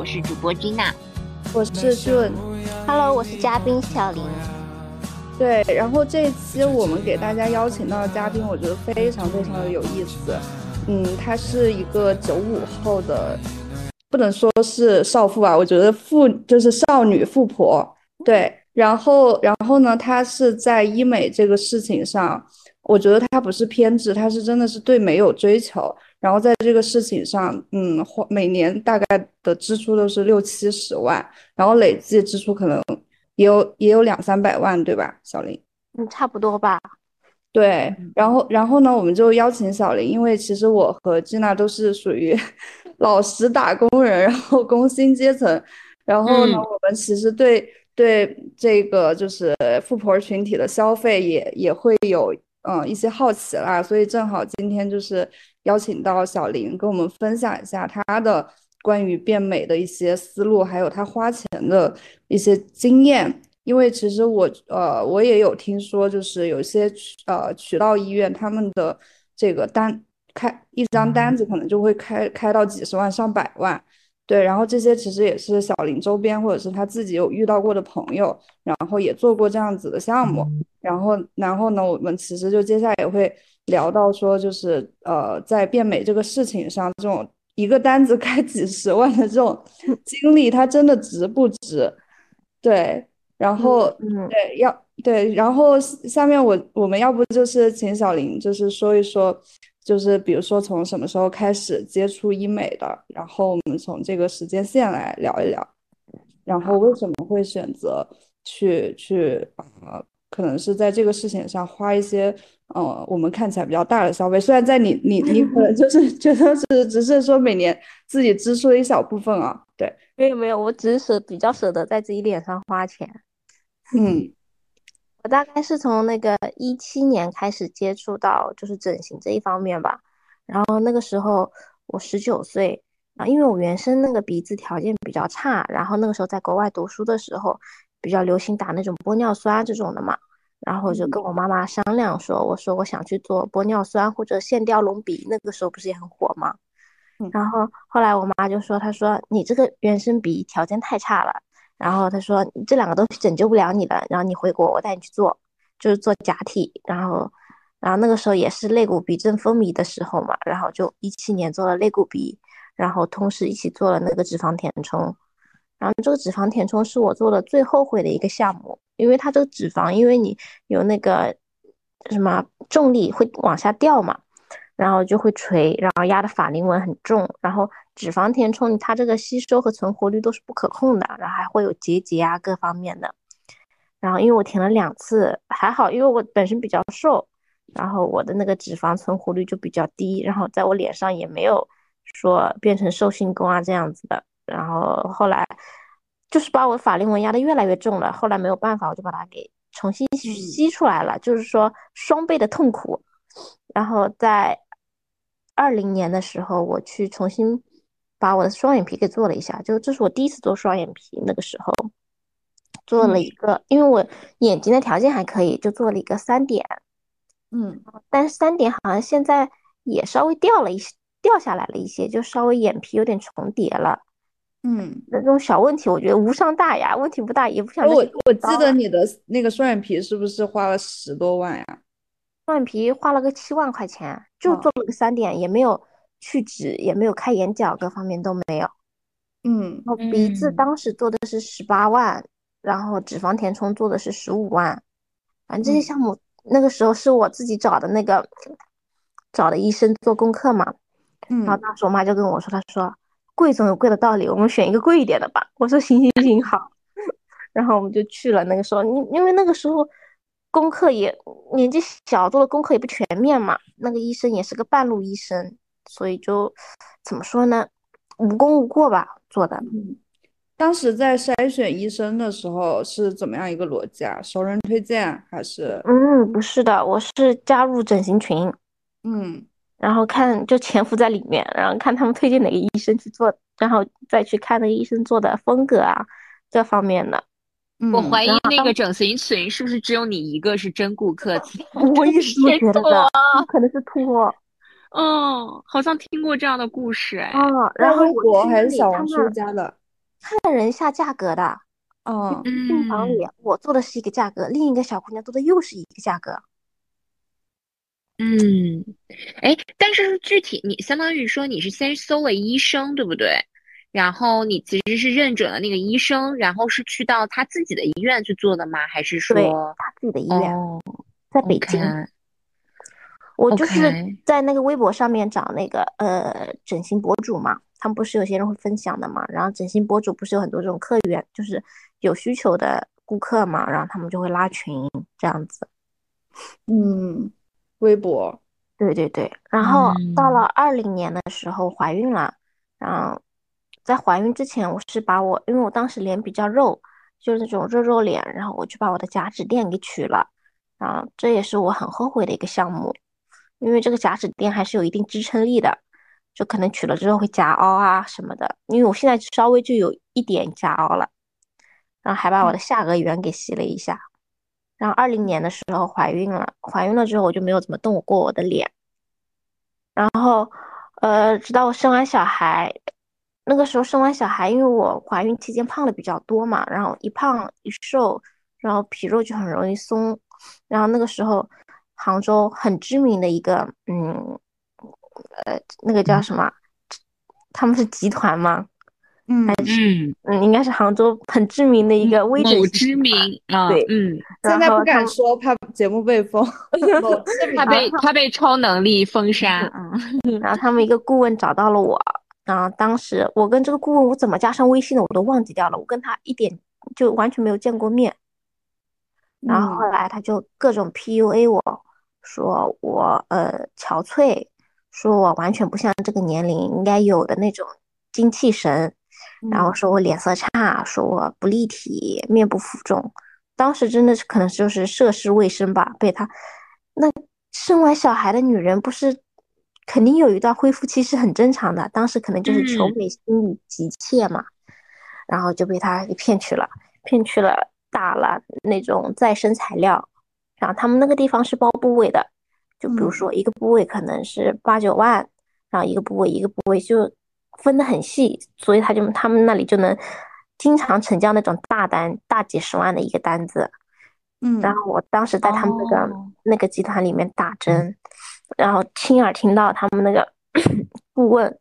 我是主播金娜，我是俊，Hello，我是嘉宾小林。对，然后这一期我们给大家邀请到的嘉宾，我觉得非常非常的有意思。嗯，她是一个九五后的，不能说是少妇啊，我觉得妇就是少女富婆。对，然后然后呢，她是在医美这个事情上，我觉得他不是偏执，他是真的是对美有追求。然后在这个事情上，嗯，花每年大概的支出都是六七十万，然后累计支出可能。也有也有两三百万，对吧，小林？嗯，差不多吧。对，然后然后呢，我们就邀请小林，因为其实我和吉娜都是属于 老实打工人，然后工薪阶层，然后呢，我们其实对对这个就是富婆群体的消费也也会有嗯一些好奇啦，所以正好今天就是邀请到小林跟我们分享一下他的。关于变美的一些思路，还有他花钱的一些经验，因为其实我呃我也有听说，就是有些呃渠道医院他们的这个单开一张单子可能就会开开到几十万上百万，对，然后这些其实也是小林周边或者是他自己有遇到过的朋友，然后也做过这样子的项目，然后然后呢，我们其实就接下来也会聊到说，就是呃在变美这个事情上这种。一个单子开几十万的这种 经历，它真的值不值？对，然后，对，要对，然后下面我我们要不就是请小林，就是说一说，就是比如说从什么时候开始接触医美的，然后我们从这个时间线来聊一聊，然后为什么会选择去去啊？可能是在这个事情上花一些，呃，我们看起来比较大的消费。虽然在你你你可能就是 觉得是只是说每年自己支出的一小部分啊。对，没有没有，我只是舍比较舍得在自己脸上花钱。嗯，我大概是从那个一七年开始接触到就是整形这一方面吧。然后那个时候我十九岁啊，因为我原生那个鼻子条件比较差，然后那个时候在国外读书的时候。比较流行打那种玻尿酸这种的嘛，然后就跟我妈妈商量说，我说我想去做玻尿酸或者线雕隆鼻，那个时候不是也很火吗？然后后来我妈就说，她说你这个原生鼻条件太差了，然后他说这两个东西拯救不了你了，然后你回国我带你去做，就是做假体，然后然后那个时候也是肋骨鼻正风靡的时候嘛，然后就一七年做了肋骨鼻，然后同时一起做了那个脂肪填充。然后这个脂肪填充是我做的最后悔的一个项目，因为它这个脂肪，因为你有那个什么重力会往下掉嘛，然后就会垂，然后压的法令纹很重。然后脂肪填充它这个吸收和存活率都是不可控的，然后还会有结节啊各方面的。然后因为我填了两次，还好，因为我本身比较瘦，然后我的那个脂肪存活率就比较低，然后在我脸上也没有说变成寿星公啊这样子的。然后后来就是把我法令纹压得越来越重了，后来没有办法，我就把它给重新吸出来了，就是说双倍的痛苦。然后在二零年的时候，我去重新把我的双眼皮给做了一下，就这是我第一次做双眼皮，那个时候做了一个，因为我眼睛的条件还可以，就做了一个三点，嗯，但是三点好像现在也稍微掉了一些，掉下来了一些，就稍微眼皮有点重叠了。嗯，那种小问题，我觉得无伤大雅，问题不大，也不想。我我记得你的那个双眼皮是不是花了十多万呀？双眼皮花了个七万块钱，就做了个三点，也没有去脂，也没有开眼角，各方面都没有。嗯，然后鼻子当时做的是十八万，然后脂肪填充做的是十五万，反正这些项目那个时候是我自己找的那个找的医生做功课嘛。嗯，然后当时我妈就跟我说，她说。贵总有贵的道理，我们选一个贵一点的吧。我说行行行好，然后我们就去了。那个时候，因因为那个时候功课也年纪小，做的功课也不全面嘛。那个医生也是个半路医生，所以就怎么说呢，无功无过吧做的。嗯，当时在筛选医生的时候是怎么样一个逻辑啊？熟人推荐还是？嗯，不是的，我是加入整形群。嗯。然后看就潜伏在里面，然后看他们推荐哪个医生去做，然后再去看那个医生做的风格啊，这方面的。我怀疑那个整形群是不是只有你一个是真顾客？我也是觉得的，可能是托。嗯，好像听过这样的故事哎。哦，然后我还是小红书加的。看人下价格的。哦，病房里我做的是一个价格，另一个小姑娘做的又是一个价格。嗯，哎，但是具体你相当于说你是先搜了医生，对不对？然后你其实是认准了那个医生，然后是去到他自己的医院去做的吗？还是说他自己的医院在北京？我就是在那个微博上面找那个呃整形博主嘛，他们不是有些人会分享的嘛，然后整形博主不是有很多这种客源，就是有需求的顾客嘛，然后他们就会拉群这样子。嗯，微博，对对对。然后到了二零年的时候怀孕了，然后在怀孕之前，我是把我因为我当时脸比较肉，就是那种肉肉脸，然后我就把我的假指垫给取了，然后这也是我很后悔的一个项目。因为这个假指垫还是有一定支撑力的，就可能取了之后会夹凹啊什么的。因为我现在稍微就有一点夹凹了，然后还把我的下颚缘给吸了一下。然后二零年的时候怀孕了，怀孕了之后我就没有怎么动过我的脸。然后，呃，直到我生完小孩，那个时候生完小孩，因为我怀孕期间胖的比较多嘛，然后一胖一瘦，然后皮肉就很容易松，然后那个时候。杭州很知名的一个，嗯，呃，那个叫什么？他们是集团吗？嗯，还是嗯，应该是杭州很知名的一个微整知名啊，对，嗯，现在不敢说，怕节目被封，怕被怕被超能力封杀。嗯，然后他们一个顾问找到了我，然后当时我跟这个顾问，我怎么加上微信的我都忘记掉了，我跟他一点就完全没有见过面。然后后来他就各种 PUA 我。说我呃憔悴，说我完全不像这个年龄应该有的那种精气神，然后说我脸色差，说我不立体，面部浮肿。当时真的是可能就是涉世未深吧，被他那生完小孩的女人不是肯定有一段恢复期是很正常的，当时可能就是求美心理急切嘛，然后就被他给骗去了，骗去了打了那种再生材料。然后他们那个地方是包部位的，就比如说一个部位可能是八九万，然后一个部位一个部位就分得很细，所以他就他们那里就能经常成交那种大单，大几十万的一个单子。嗯，然后我当时在他们那个那个集团里面打针，然后亲耳听到他们那个 顾问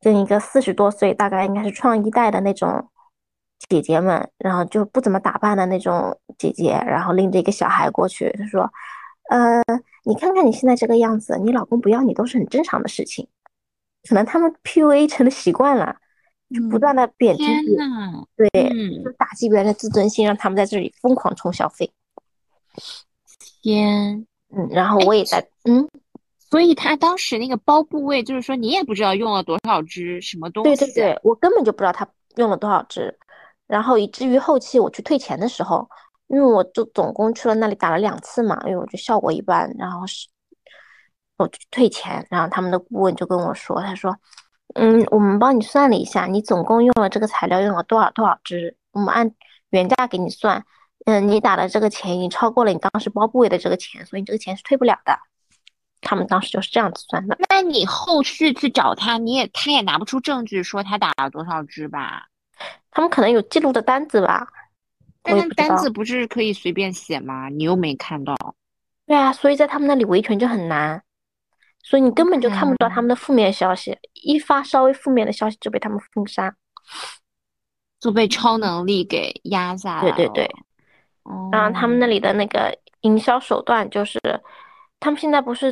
跟一个四十多岁，大概应该是创一代的那种。姐姐们，然后就不怎么打扮的那种姐姐，然后拎着一个小孩过去，她说：“呃，你看看你现在这个样子，你老公不要你都是很正常的事情。可能他们 PUA 成了习惯了，就不断的贬低，对，就打击别人的自尊心，让他们在这里疯狂冲消费。天，嗯，然后我也在，嗯，所以他当时那个包部位，就是说你也不知道用了多少支什么东西，对对对，我根本就不知道他用了多少支。然后以至于后期我去退钱的时候，因为我就总共去了那里打了两次嘛，因为我觉得效果一般，然后是我去退钱，然后他们的顾问就跟我说，他说，嗯，我们帮你算了一下，你总共用了这个材料用了多少多少支，我们按原价给你算，嗯，你打的这个钱已经超过了你当时包部位的这个钱，所以你这个钱是退不了的。他们当时就是这样子算的。那你后续去找他，你也他也拿不出证据说他打了多少支吧？他们可能有记录的单子吧，但是单子不是可以随便写吗？你又没看到。对啊，所以在他们那里维权就很难，所以你根本就看不到他们的负面消息，一发稍微负面的消息就被他们封杀，就被超能力给压下来。对对对，然后他们那里的那个营销手段就是，他们现在不是，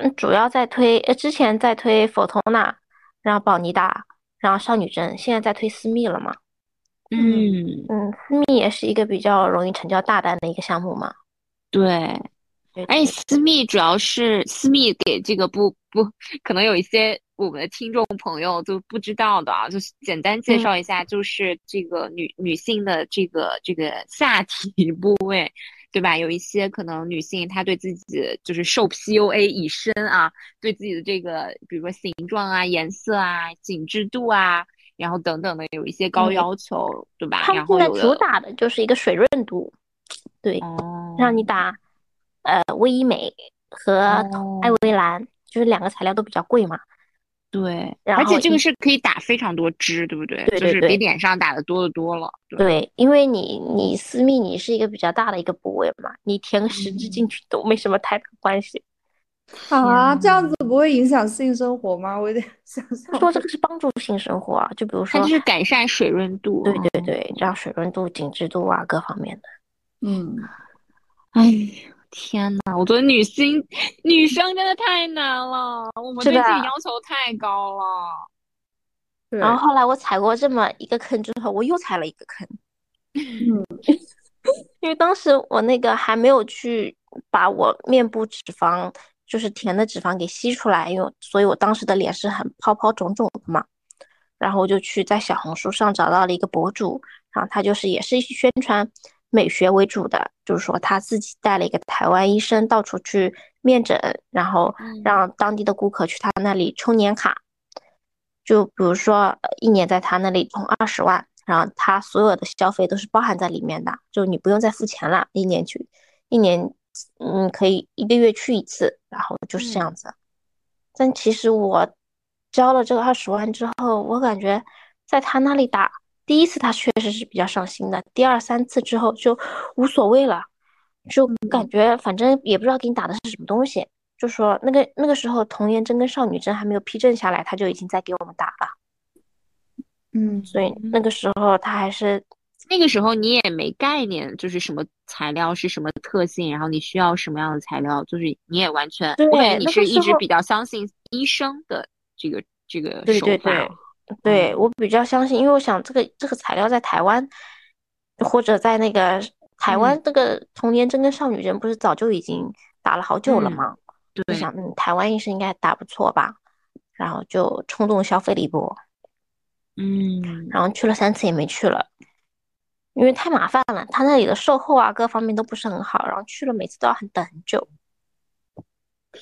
嗯，主要在推，呃，之前在推佛头娜，然后宝尼达。然后少女针现在在推私密了嘛？嗯嗯，私密也是一个比较容易成交大单的一个项目嘛。对，而且私密主要是私密给这个不不可能有一些我们的听众朋友就不知道的啊，就是简单介绍一下，就是这个女女性的这个这个下体部位。对吧？有一些可能女性她对自己就是受 PUA 以身啊，对自己的这个比如说形状啊、颜色啊、紧致度啊，然后等等的有一些高要求，对吧？然后现在主打的就是一个水润度，对，让你打呃微医美和艾薇兰，就是两个材料都比较贵嘛，对，而且这个是可以打非常多支，对不对？对对就是比脸上打的多的多了。对，对，因为你你私密你是一个比较大的一个部位嘛，你填个十支进去都没什么太大关系。啊，这样子不会影响性生活吗？我有点 想象说这个是帮助性生活啊，就比如说它就，是改善水润度。对对对，这样水润度、紧致度啊各方面的。嗯，哎呀，天呐，我觉得女性女生真的太难了，我们对自己要求太高了。然后后来我踩过这么一个坑之后，我又踩了一个坑，嗯因为当时我那个还没有去把我面部脂肪，就是甜的脂肪给吸出来，因为所以我当时的脸是很泡泡肿肿的嘛。然后我就去在小红书上找到了一个博主，然后他就是也是宣传美学为主的，就是说他自己带了一个台湾医生到处去面诊，然后嗯。让当地的顾客去他那里充年卡，就比如说呃一年在他那里充二十万，然后他所有的消费都是包含在里面的，就你不用再付钱了，一年去一年，嗯，可以一个月去一次，然后就是这样子。但其实我交了这个二十万之后，我感觉在他那里打第一次他确实是比较上心的，第二三次之后就无所谓了，就感觉反正也不知道给你打的是什么东西。就说那个那个时候童颜针跟少女针还没有批证下来，他就已经在给我们打了，嗯，所以那个时候他还是那个时候你也没概念，就是什么材料是什么特性，然后你需要什么样的材料，就是你也完全，对你是一直比较相信医生的这个这个手法对。对我比较相信，因为我想这个这个材料在台湾或者在那个台湾这个童年针跟少女针不是早就已经打了好久了嗯吗？就对，想嗯，台湾医生应该打不错吧，然后就冲动消费了一波，嗯，然后去了三次也没去了，因为太麻烦了，他那里的售后啊各方面都不是很好，然后去了每次都要很等很久。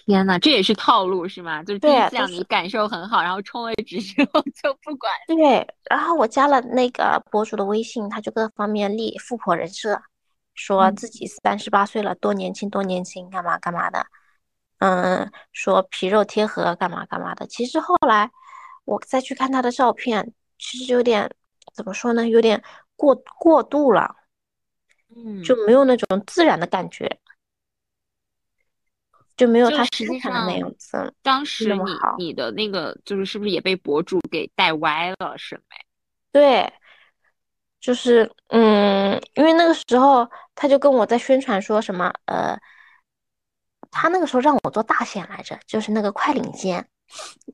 天呐，这也是套路是吗？就是第对一次让你感受很好，然后充了值之后 就不管。对，然后我加了那个博主的微信，他就各方面立富婆人设，说嗯自己三十八岁了，多年轻多年轻，干嘛干嘛的，嗯，说皮肉贴合，干嘛干嘛的。其实后来我再去看他的照片，其实有点怎么说呢，有点过过度了，嗯，就没有那种自然的感觉，就没有他实际上的那上样子。当时你你的那个就是是不是也被博主给带歪了审美？对，就是嗯，因为那个时候他就跟我在宣传说什么，呃，他那个时候让我做大线来着，就是那个快领线。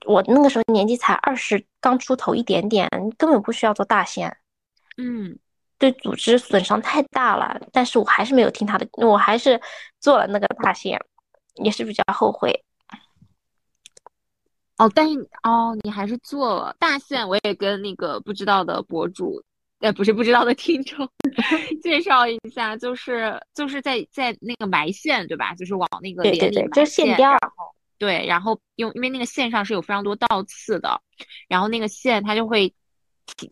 我那个时候年纪才二十，刚出头一点点，根本不需要做大线，嗯，对组织损伤太大了。但是我还是没有听他的，我还是做了那个大线，也是比较后悔。哦，但是哦，你还是做了大线，我也跟那个不知道的博主，呃，不是不知道的听众 介绍一下，就是就是在在那个埋线，对吧？就是往那个对对对，就是线雕。对，然后用因为那个线上是有非常多倒刺的，然后那个线它就会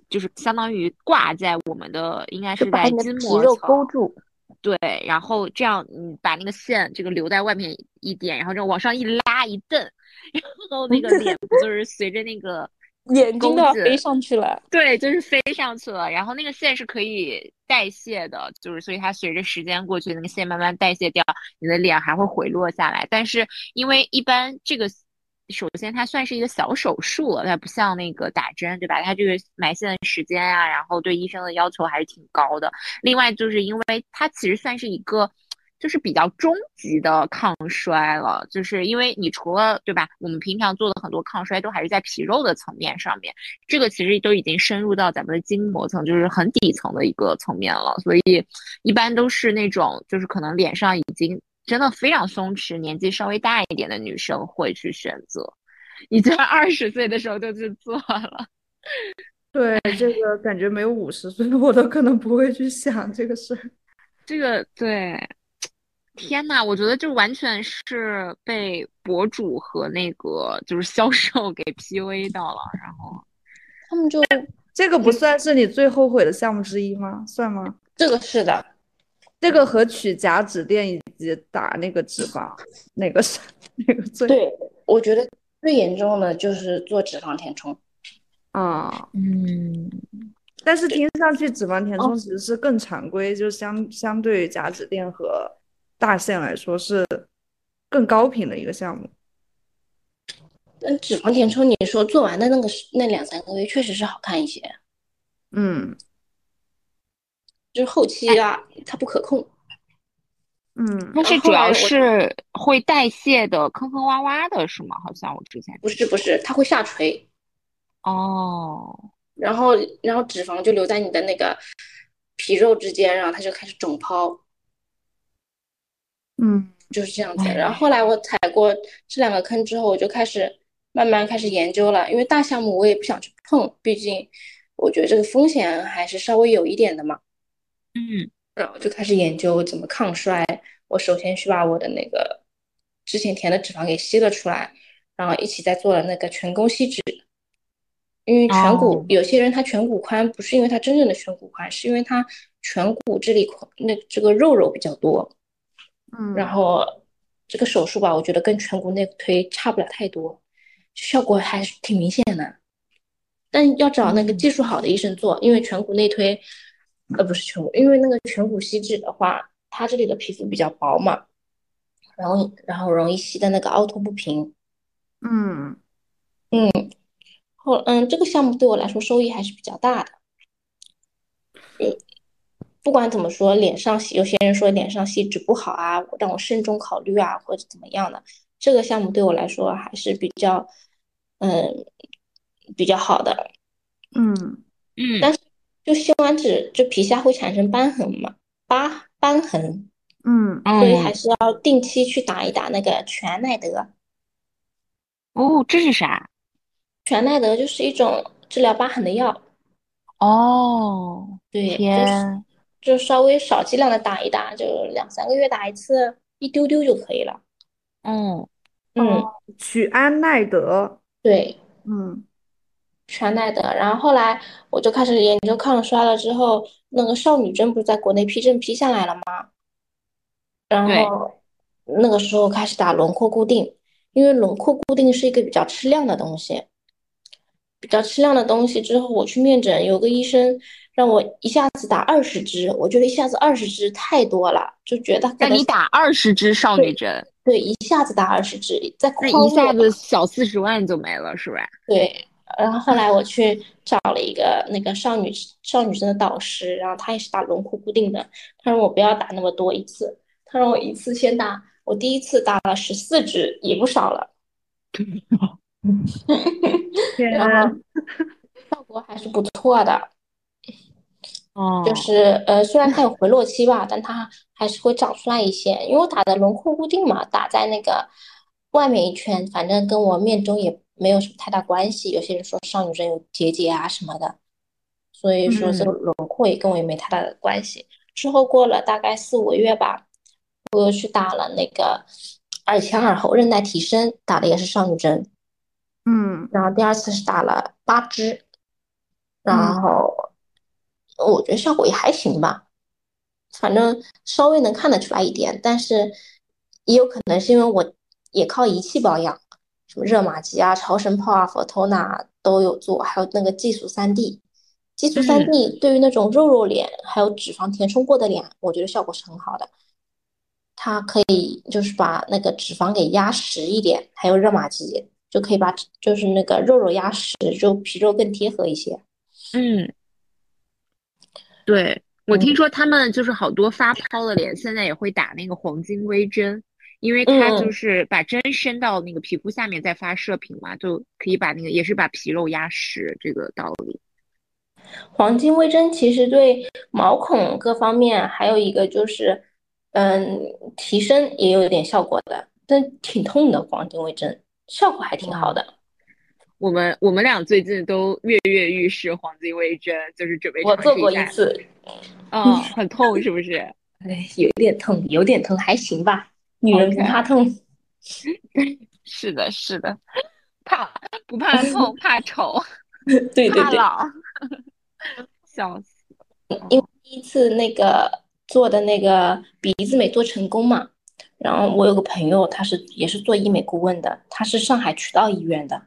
就是相当于挂在我们的应该是把筋膜层勾住，对，然后这样你把那个线这个留在外面一点，然后这往上一拉一蹬，然后那个脸不就是随着那个 眼睛都要飞上去了。对，就是飞上去了。然后那个线是可以代谢的，就是所以它随着时间过去，那个线慢慢代谢掉，你的脸还会回落下来。但是因为一般这个，首先它算是一个小手术了，它不像那个打针，对吧？它这个埋线的时间啊，然后对医生的要求还是挺高的。另外就是因为它其实算是一个。就是比较终极的抗衰了，就是因为你除了对吧，我们平常做的很多抗衰都还是在皮肉的层面上面，这个其实都已经深入到咱们的筋膜层，就是很底层的一个层面了。所以一般都是那种就是可能脸上已经真的非常松弛，年纪稍微大一点的女生会去选择。你在 二十岁的时候就去做了，对，这个感觉没有五十岁我都可能不会去想这个事儿。这个对。天呐，我觉得这完全是被博主和那个就是销售给 PUA 到了，然后他们就这个不算是你最后悔的项目之一吗？算吗？这个是的，这个和取假指垫以及打那个脂肪，哪个是哪个最？对，我觉得最严重的就是做脂肪填充。啊，嗯，但是听上去脂肪填充其实是更常规，就相相对于甲脂垫和大线来说是更高频的一个项目。但脂肪填充，你说做完的那个那两三个月确实是好看一些，嗯就是后期啊，它不可控。嗯它是主要是会代谢的坑坑洼洼的是吗？好像我之前不是不是，它会下垂，哦，然后然后脂肪就留在你的那个皮肉之间，然后它就开始肿泡，嗯就是这样子。然后后来我踩过这两个坑之后，我就开始慢慢开始研究了，因为大项目我也不想去碰，毕竟我觉得这个风险还是稍微有一点的嘛。嗯然后就开始研究怎么抗衰。我首先去把我的那个之前填的脂肪给吸了出来，然后一起再做了那个颧弓吸脂。因为颧骨、哦有些人他颧骨宽，不是因为他真正的颧骨宽，是因为他颧骨这里宽那这个肉肉比较多。嗯，然后这个手术吧，我觉得跟颧骨内推差不了太多，效果还是挺明显的。但要找那个技术好的医生做，因为颧骨内推，呃，不是颧骨，因为那个颧骨吸脂的话，它这里的皮肤比较薄嘛，然后然后容易吸的那个凹凸不平。嗯嗯后嗯，这个项目对我来说收益还是比较大的。嗯，不管怎么说，脸上吸，有些人说脸上吸脂不好啊，让我慎重考虑啊，或者怎么样的。这个项目对我来说还是比较，嗯，比较好的。嗯嗯但是就修完脂，就皮下会产生瘢痕嘛，疤瘢痕，嗯所以还嗯是要定期去打一打那个全奈德。哦，这是啥？全奈德就是一种治疗疤痕的药，哦，对，就就稍微少剂量的打一打，就两三个月打一次，一丢丢就可以了。嗯嗯，曲安奈德，对，嗯全奈德。然后后来我就开始研究抗衰了，之后那个少女针不是在国内批证批下来了吗？然后那个时候开始打轮廓固定，因为轮廓固定是一个比较吃量的东西。比较吃量的东西之后，我去面诊，有个医生让我一下子打二十支，我觉得一下子二十支太多了，就觉得可能你打二十支少女针，对一下子打二十支，在那一下子小四十万就没了，是吧？对，然后后来我去找了一个那个少女少女生的导师，然后他也是打轮廓固定的，他说我不要打那么多一次，他让我一次先打，我第一次打了十四支，也不少了，天然后效果还是不错的，哦，就是呃虽然它有回落期吧，但它还是会长出来一些，因为我打的轮廓固定嘛，打在那个外面一圈，反正跟我面中也没有什么太大关系。有些人说少女针有结节啊什么的，所以说这个轮廓也跟我也没太大的关系。之后过了大概四五个月吧，我又去打了那个耳前耳后韧带提升，打的也是少女针，嗯。然后第二次是打了八支，然后我觉得效果也还行吧，反正稍微能看得出来一点，但是也有可能是因为我也靠仪器保养，什么热玛吉啊、超声炮啊、Photona 都有做，还有那个技术三 D。激素三 D 对于那种肉肉脸还有脂肪填充过的脸，我觉得效果是很好的。它可以就是把那个脂肪给压实一点，还有热玛吉就可以把就是那个肉肉压实，就皮肉更贴合一些。嗯，对，我嗯听说他们就是好多发泡的脸现在也会打那个黄金微针，因为它就嗯是把针伸到那个皮肤下面再发射频嘛，就可以把那个也是把皮肉压实，这个道理。黄金微针其实对毛孔各方面，还有一个就是，嗯，提升也有一点效果的，但挺痛的。黄金微针效果还挺好的。我们我们俩最近都跃跃欲试黄金微针，就是准备我做过一次，嗯，很痛是不是？哎，有点痛，有点痛，还行吧。女人不怕痛。是的，是的，怕不怕痛，怕丑，对对对，怕老，笑死。因为第一次那个做的那个鼻子没做成功嘛，然后我有个朋友，他是也是做医美顾问的，他是上海渠道医院的。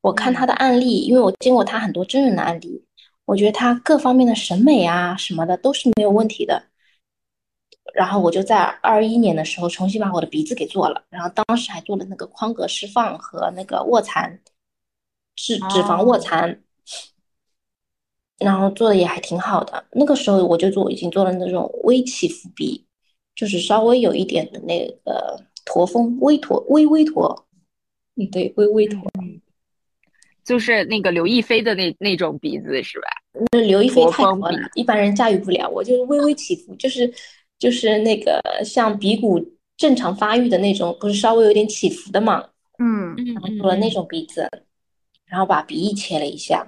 我看他的案例，因为我见过他很多真人的案例，我觉得他各方面的审美啊什么的都是没有问题的。然后我就在二一年的时候重新把我的鼻子给做了，然后当时还做了那个眶隔释放和那个卧蚕，脂脂肪卧蚕，然后做的也还挺好的。那个时候我就做已经做了那种微起伏鼻，就是稍微有一点的那个驼峰，微驼，微微驼，嗯，对，微微驼，就是那个刘亦菲的那那种鼻子是吧？那刘亦菲太驼了，一般人驾驭不了。我就微微起伏，就是。就是那个像鼻骨正常发育的那种，不是稍微有点起伏的嘛？嗯嗯，做了那种鼻子，然后把鼻翼切了一下。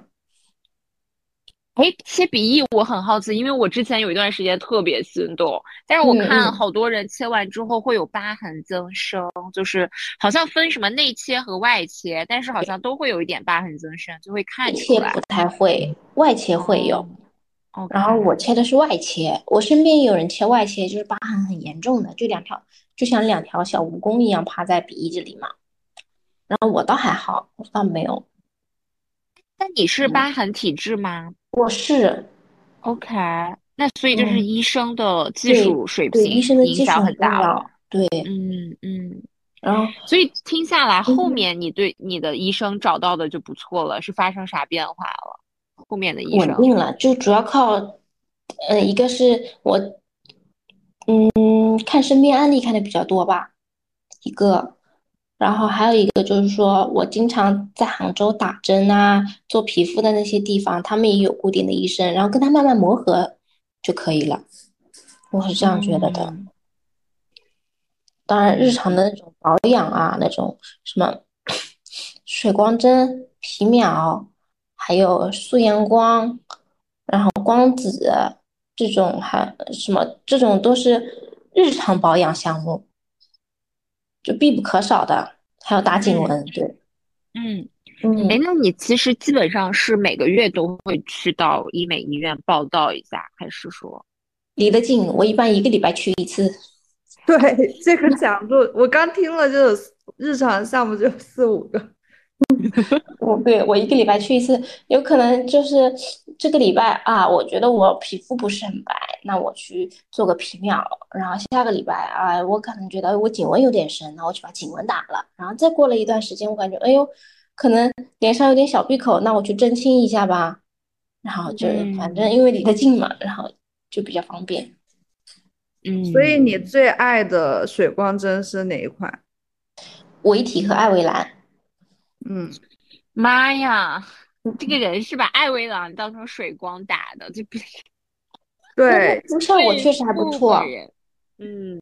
哎，切鼻翼我很好奇，因为我之前有一段时间特别心动，但是我看好多人切完之后会有疤痕增生，就是好像分什么内切和外切，但是好像都会有一点疤痕增生，就会看出来。切不太会，外切会有。然后我切的是外切，我身边也有人切外切，就是疤痕很严重的，就两条，就像两条小蜈蚣一样趴在鼻子里嘛。然后我倒还好，我倒没有。那你是疤痕体质吗？我是。OK，那所以就是医生的技术水平医生的影响很大了。对，嗯嗯。然后，所以听下来，后面你对你的医生找到的就不错了，是发生啥变化了？后面的医生稳定了，就主要靠，呃，一个是我，嗯，看身边案例看的比较多吧，一个，然后还有一个就是说我经常在杭州打针啊，做皮肤的那些地方，他们也有固定的医生，然后跟他慢慢磨合就可以了，我是这样觉得的。当然，日常的那种保养啊，那种什么 水光针、皮秒。还有素颜光，然后光子这种还什么这种都是日常保养项目，就必不可少的。还有打颈纹，对，嗯嗯。哎，那你其实基本上是每个月都会去到医美医院报道一下，还是说离得近？我一般一个礼拜去一次。对，这个 讲座我刚听了，就有日常项目就有四五个。我对我一个礼拜去一次，有可能就是这个礼拜啊，我觉得我皮肤不是很白，那我去做个皮秒，然后下个礼拜啊，我可能觉得我颈纹有点深，那我去把颈纹打了，然后再过了一段时间，我感觉哎呦，可能脸上有点小闭口，那我去针清一下吧，然后就反正因为离得近嘛，然后就比较方便。嗯，所以你最爱的水光针是哪一款？维体和艾维兰。嗯，妈呀，你这个人是把艾薇朗当成水光打的，就不对，效果确实还不错。嗯，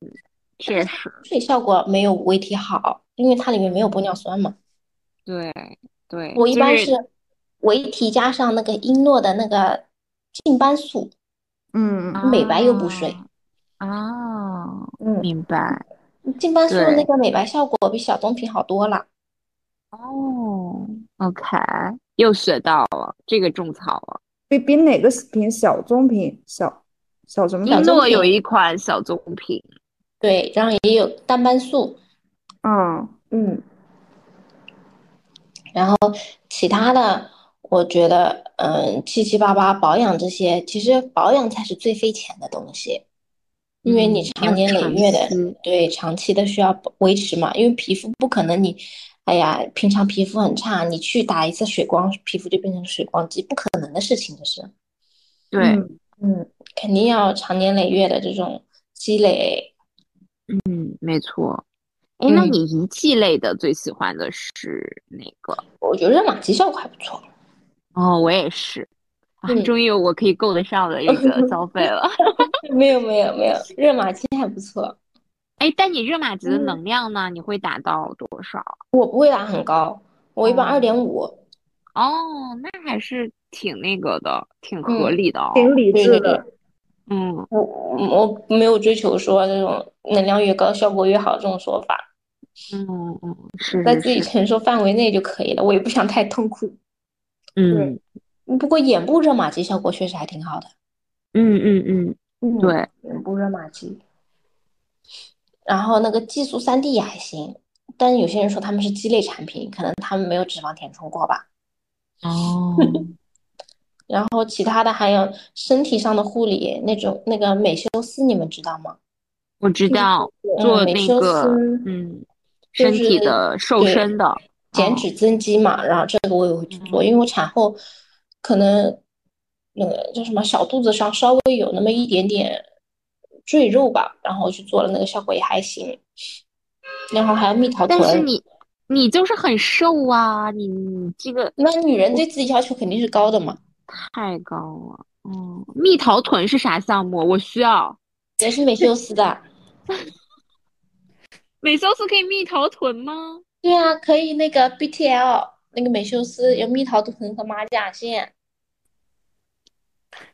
确实，水效果没有维体好，因为它里面没有玻尿酸嘛。对对，我一般是维体加上那个英诺的那个净斑素，嗯，美白又补水。啊，嗯，明白。净斑素那个美白效果比小棕瓶好多了。哦，OK，又学到了这个种草了。比比哪个品小棕瓶小小什么？英诺有一款小棕瓶，对，然后也有淡斑素。嗯嗯。然后其他的，我觉得，嗯，七七八八保养这些，其实保养才是最费钱的东西，因为你长年累月的，对，长期的需要维持嘛，因为皮肤不可能你。哎呀，平常皮肤很差，你去打一次水光，皮肤就变成水光肌，不可能的事情，这是。对，嗯，肯定要长年累月的这种积累。嗯，没错。哎，那你仪器类的最喜欢的是哪个？我觉得热玛吉效果还不错。哦，我也是。啊，终于有我可以够得上的一个 消费了。没有，没有，没有，热玛吉还不错。哎，但你热玛吉的能量呢？你会打到多少？我不会打很高，我一般二点五。哦，那还是挺那个的，挺合理的，挺理智的。嗯，我我没有追求说这种能量越高效果越好这种说法。嗯嗯，是在自己承受范围内就可以了，我也不想太痛苦。嗯，不过眼部热玛吉效果确实还挺好的。嗯嗯嗯，对，眼部热玛吉。然后那个激素三 D 也还行，但是有些人说他们是鸡肋产品，可能他们没有脂肪填充过吧。哦，然后其他的还有身体上的护理，那种那个美修斯，你们知道吗？我知道做那个嗯，身体的瘦身的减脂增肌嘛，然后这个我也会去做，因为我产后可能那个叫什么小肚子上稍微有那么一点点赘肉吧，然后去做了那个效果也还行。然后还有蜜桃臀，但是你你就是很瘦啊，你你这个那女人对自己要求肯定是高的嘛，太高了。嗯，蜜桃臀是啥项目？我需要也是美修斯的。美修斯可以蜜桃臀吗？对啊，可以。那个 BTL 那个美修斯有蜜桃臀和马甲线，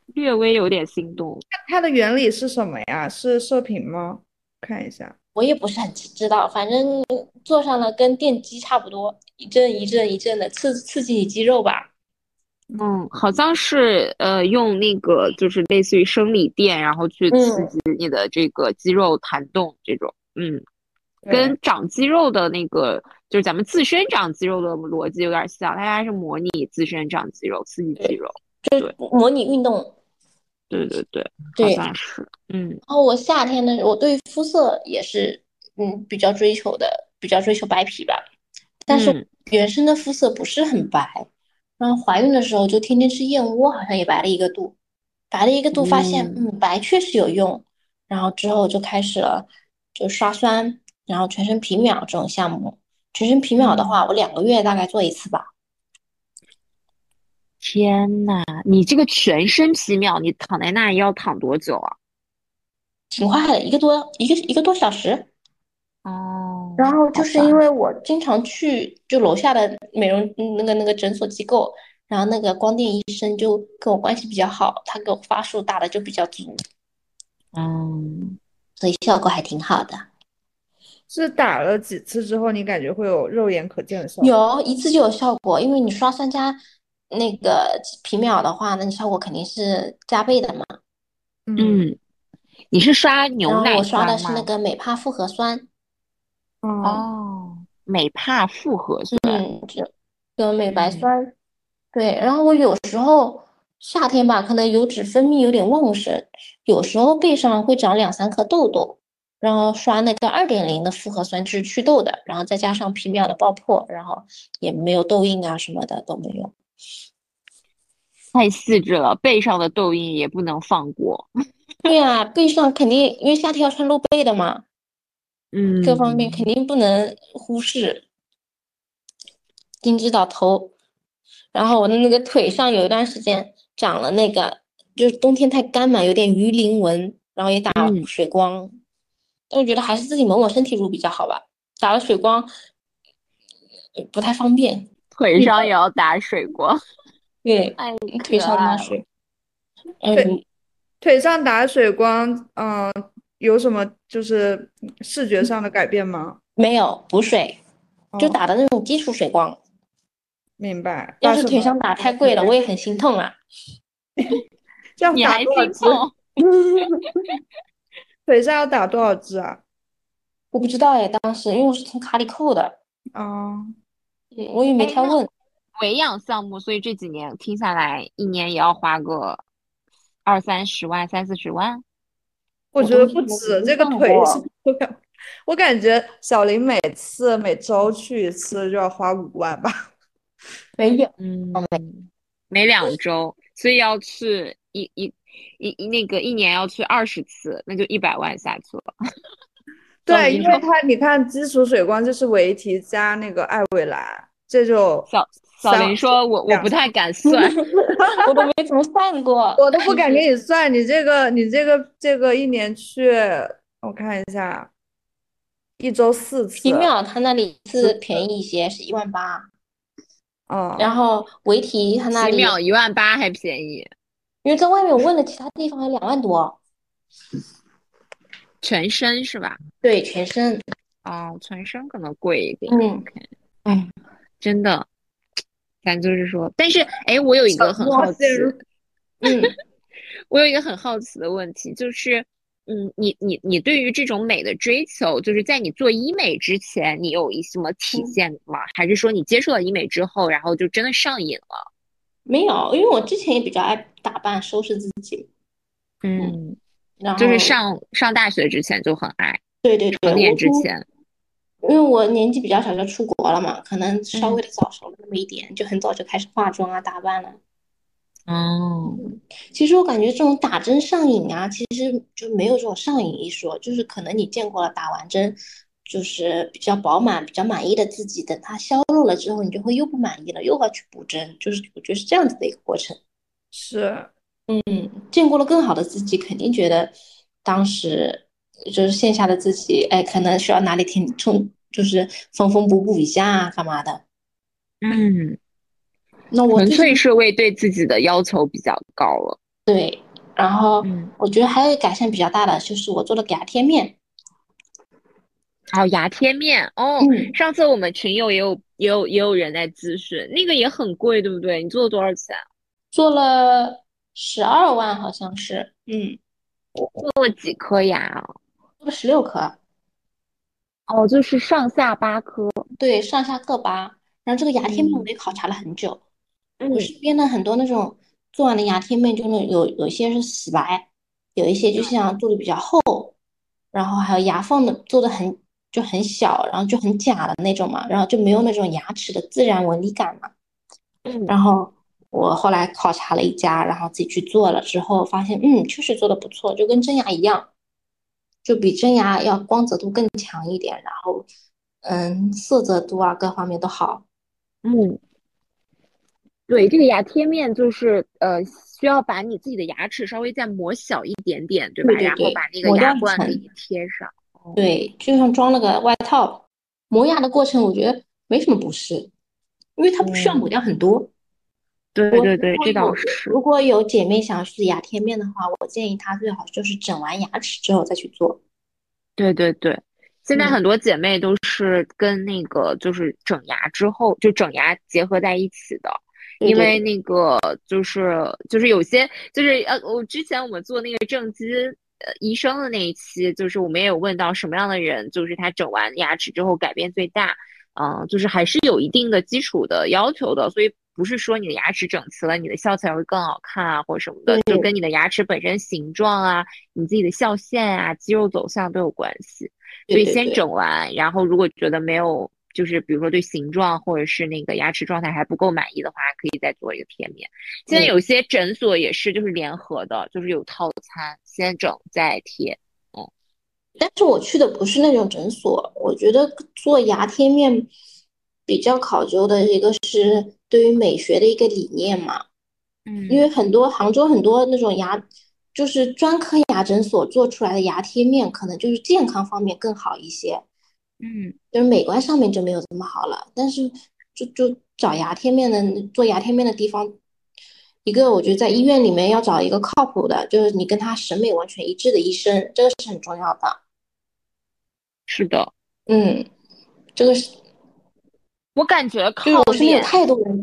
略微有点心动。它的原理是什么呀？是射频吗？看一下，我也不是很知道，反正坐上了跟电击差不多，一阵一阵一阵的刺刺激你肌肉吧。嗯，好像是呃，用那个就是类似于生理电，然后去刺激你的这个肌肉弹动这种。嗯，跟长肌肉的那个就是咱们自身长肌肉的逻辑有点像，它还是模拟自身长肌肉，刺激肌肉，就，模拟运动。对对对，好像是。嗯，然后我夏天呢，我对肤色也是嗯比较追求的，比较追求白皮吧，但是原生的肤色不是很白。然后怀孕的时候就天天吃燕窝，好像也白了一个度，白了一个度，发现嗯白确实有用。然后之后就开始了，就刷酸，然后全身皮秒这种项目。全身皮秒的话，我两个月大概做一次吧。天呐，你这个全身皮秒，你躺在那要躺多久啊？挺快的，一个多一个一个多小时。哦，然后就是因为我经常去就楼下的美容那个那个诊所机构，然后那个光电医生就跟我关系比较好，他给我发数打的就比较足，嗯，所以效果还挺好的。是打了几次之后，你感觉会有肉眼可见的效果？有一次就有效果，因为你刷酸加那个皮秒的话，那你效果肯定是加倍的嘛。嗯，你是刷牛奶我刷的是那个美帕复合酸。哦，美帕复合酸，嗯，就跟美白酸，对。然后我有时候夏天吧，可能油脂分泌有点旺盛，有时候背上会长两三颗痘痘，然后刷那个二点零的复合酸是祛痘的，然后再加上皮秒的爆破，然后也没有痘印啊什么的都没有。太细致了，背上的痘印也不能放过。对呀，背上肯定因为夏天要穿露背的嘛。嗯，各方面肯定不能忽视，精致到头。然后我的那个腿上有一段时间长了那个，就是冬天太干嘛，有点鱼鳞纹，然后也打水光。但我觉得还是自己抹抹身体乳比较好吧，打了水光不太方便。腿上也要打水光，对，腿上打水。嗯，腿上打水光，嗯。有什么就是视觉上的改变吗？没有补水，就打的那种基础水光。明白。要是腿上打太贵了，我也很心痛啊。这样你还心痛？腿上要打多少支啊？我不知道哎，当时因为我是从卡里扣的。哦。我也没太问。维养项目，所以这几年听下来，一年也要花个二三十万、三四十万。我觉得不止这个腿，我感我感觉小林每次每周去一次就要花五万吧，没有，嗯，每两周，所以要去一一一一那个一年要去二十次，那就一百万下去了。对，因为它你看基础水光就是维提加那个艾薇兰，这就小。小林说：“我我不太敢算 我都没怎么算过，我都不敢给你算。你这个，你这个，这个一年去，我看一下，一周四次。皮秒他那里是便宜一些，是一万八。哦，然后维提他那里皮秒一万八还便宜，因为在外面我问了其他地方两万多，全身是吧？对，全身。哦，全身可能贵一点。嗯，哎，真的。”咱就是说，但是哎，我有一个很好奇，嗯，我有一个很好奇的问题，就是嗯，你你你对于这种美的追求，就是在你做医美之前，你有一什么体现吗？还是说你接触了医美之后，然后就真的上瘾了？没有，因为我之前也比较爱打扮、收拾自己。嗯，然后就是上上大学之前就很爱，对对对，成年之前，因为我年纪比较小就出国了嘛，可能稍嗯微的早熟了那么一点，就很早就开始化妆啊、打扮了。哦，其实我感觉这种打针上瘾啊，其实就没有这种上瘾一说，就是可能你见过了打完针，就是比较饱满、比较满意的自己，等它消落了之后，你就会又不满意了，又要去补针，就是我觉得是这样子的一个过程。是，嗯见过了更好的自己，肯定觉得当时就是线下的自己，哎，可能需要哪里填充，就是缝缝补补一下啊，干嘛的。嗯，那我纯粹是为对自己的要求比较高了。对，然后嗯，我觉得还有一个改善比较大的，就是我做了给牙贴面。还有牙贴面哦，嗯，上次我们群友也有也有也有人在咨询，那个也很贵，对不对？你做了多少钱？做了十二万，好像是，嗯，做了几颗牙啊？做了十六颗，哦，就是上下八颗。对，上下各八。然后这个牙贴面我嗯也考察了很久，嗯我身边的很多那种做完的牙贴面，就那有有些是死白，有一些就像做的比较厚，然后还有牙缝的做的很就很小，然后就很假的那种嘛，然后就没有那种牙齿的自然纹理感嘛。嗯然后我后来考察了一家，然后自己去做了之后，发现嗯，确实做的不错，就跟真牙一样，就比真牙要光泽度更强一点，然后嗯，色泽度啊各方面都好。嗯，对，这个牙贴面就是呃，需要把你自己的牙齿稍微再磨小一点点，对吧？然后把那个牙冠给你贴上。哦，对，就像装了个外套，磨牙的过程我觉得没什么不适，因为它不需要抹掉很多。我对对对，这倒是。如果有姐妹想要去牙贴面的话，我建议她最好就是整完牙齿之后再去做。对对对，现在嗯很多姐妹都是跟那个就是整牙之后，就整牙结合在一起的。因为那个就是就是有些就是呃，我之前我们做那个正畸呃医生的那一期，就是我们也有问到什么样的人，就是他整完牙齿之后改变最大，嗯、就是还是有一定的基础的要求的，所以不是说你的牙齿整齐了，你的笑起来会更好看啊，或者什么的，就跟你的牙齿本身形状啊，你自己的笑线啊、肌肉走向都有关系。所以先整完，然后如果觉得没有，就是比如说对形状或者是那个牙齿状态还不够满意的话，可以再做一个贴面。现在嗯有些诊所也是就是联合的，就是有套餐，先整再贴。嗯但是我去的不是那种诊所，我觉得做牙贴面比较考究的一个是对于美学的一个理念嘛，嗯因为很多杭州很多那种牙，就是专科牙诊所做出来的牙贴面，可能就是健康方面更好一些，嗯就是美观上面就没有这么好了。但是就就找牙贴面的做牙贴面的地方，一个我觉得在医院里面要找一个靠谱的，就是你跟他审美完全一致的医生，这个是很重要的。是的，嗯，这个是我感觉靠就是我身边有太多人，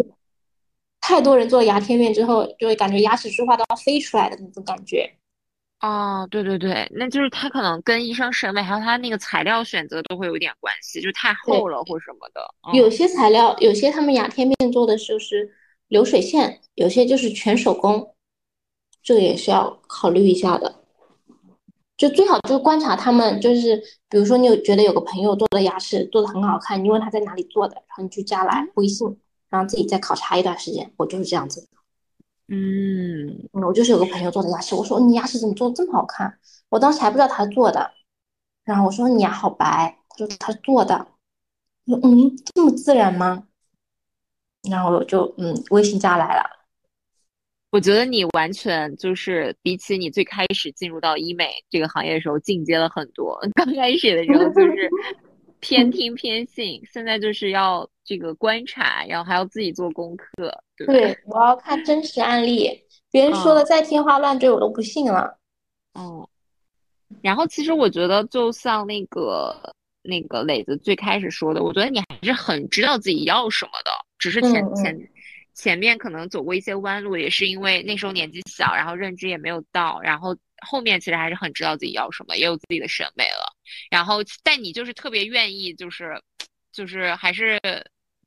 太多人做牙贴面之后，就会感觉牙齿说话都要飞出来的那种感觉。哦，对对对，那就是他可能跟医生审美还有他那个材料选择都会有点关系，就太厚了或什么的。嗯有些材料，有些他们牙贴面做的就是流水线，有些就是全手工，这个也是要考虑一下的。就最好就是观察他们，就是比如说你有觉得有个朋友做的牙齿做的很好看，你问他在哪里做的，然后你去加来微信，然后自己再考察一段时间。我就是这样子的。嗯，嗯，我就是有个朋友做的牙齿，我说你牙齿怎么做的这么好看？我当时还不知道他做的，然后我说你牙好白，他说他做的，我说嗯，这么自然吗？然后我就嗯微信加来了，我觉得你完全就是比起你最开始进入到医美这个行业的时候进阶了很多。刚开始的时候就是偏听偏信，现在就是要这个观察，然后还要自己做功课，对？对，我要看真实案例，别人说的再天花乱坠我都不信了。嗯，然后其实我觉得，就像那个那个磊子最开始说的，我觉得你还是很知道自己要什么的，只是前前前面可能走过一些弯路，也是因为那时候年纪小，然后认知也没有到，然后后面其实还是很知道自己要什么，也有自己的审美了。然后，但你就是特别愿意，就是就是还是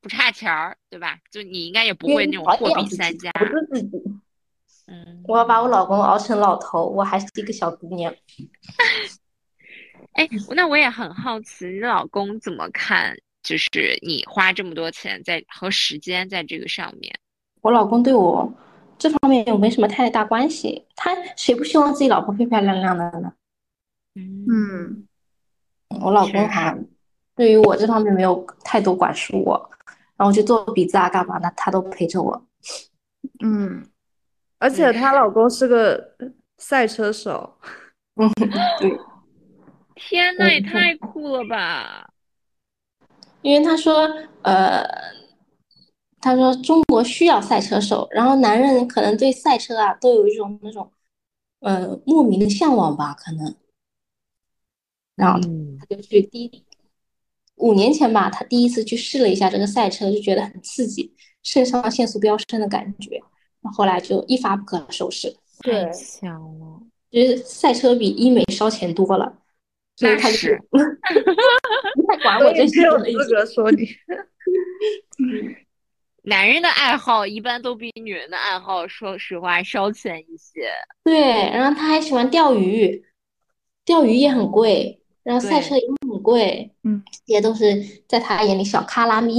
不差钱儿，对吧？就你应该也不会那种货比三家。不是自己，嗯，我要把我老公熬成老头，我还是一个小姑娘。哎，那我也很好奇，你老公怎么看？就是你花这么多钱在和时间在这个上面。我老公对我这方面又没什么太大关系，他谁不希望自己老婆漂漂亮亮的呢？嗯，我老公还对于我这方面没有太多管束我，然后去做鼻子啊干嘛的，他都陪着我。嗯，而且她老公是个赛车手。嗯，对。天呐，也太酷了吧！因为他说，呃，他说中国需要赛车手，然后男人可能对赛车啊都有一种那种，呃，莫名的向往吧，可能。然后他就去第一五年前吧，他第一次去试了一下这个赛车，就觉得很刺激，肾上腺素飙升的感觉，后来就一发不可收拾。对强了，就是赛车比医美烧钱多了。所以他就不太 管我这些，有资格说你。男人的爱好一般都比女人的爱好，说实话烧钱一些。对，然后他还喜欢钓鱼，钓鱼也很贵，然后赛车也很贵，嗯，也都是在他眼里小卡拉咪。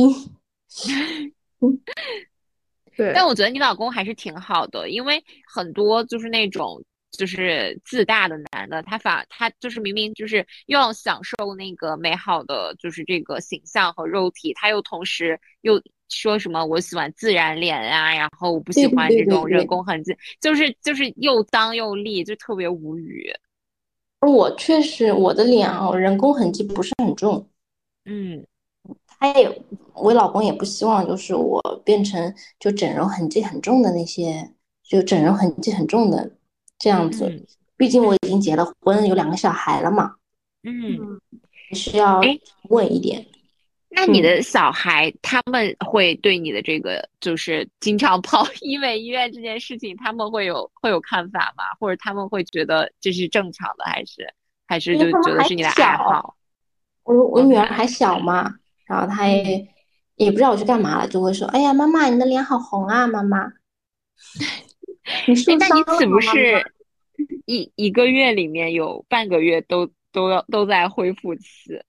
对，但我觉得你老公还是挺好的，因为很多就是那种。就是自大的男的，他反他就是明明就是又要享受那个美好的就是这个形象和肉体，他又同时又说什么我喜欢自然脸啊，然后我不喜欢这种人工痕迹，就是就是又脏又立，就特别无语。我确实我的脸啊，人工痕迹不是很重。嗯，他也我老公也不希望就是我变成就整容痕迹很重的那些，就整容痕迹很重的。这样子，毕竟我已经结了婚，有两个小孩了嘛。嗯，需要稳一点。那你的小孩他们会对你的这个就是经常跑医美医院这件事情，他们会有会有看法吗？或者他们会觉得这是正常的，还是还是就觉得是你的爱好？我我女儿还小嘛，然后她也也不知道我去干嘛了，就会说：“哎呀，妈妈，你的脸好红啊，妈妈。”你说，那你岂不是一一个月里面有半个月都都要都在恢复期？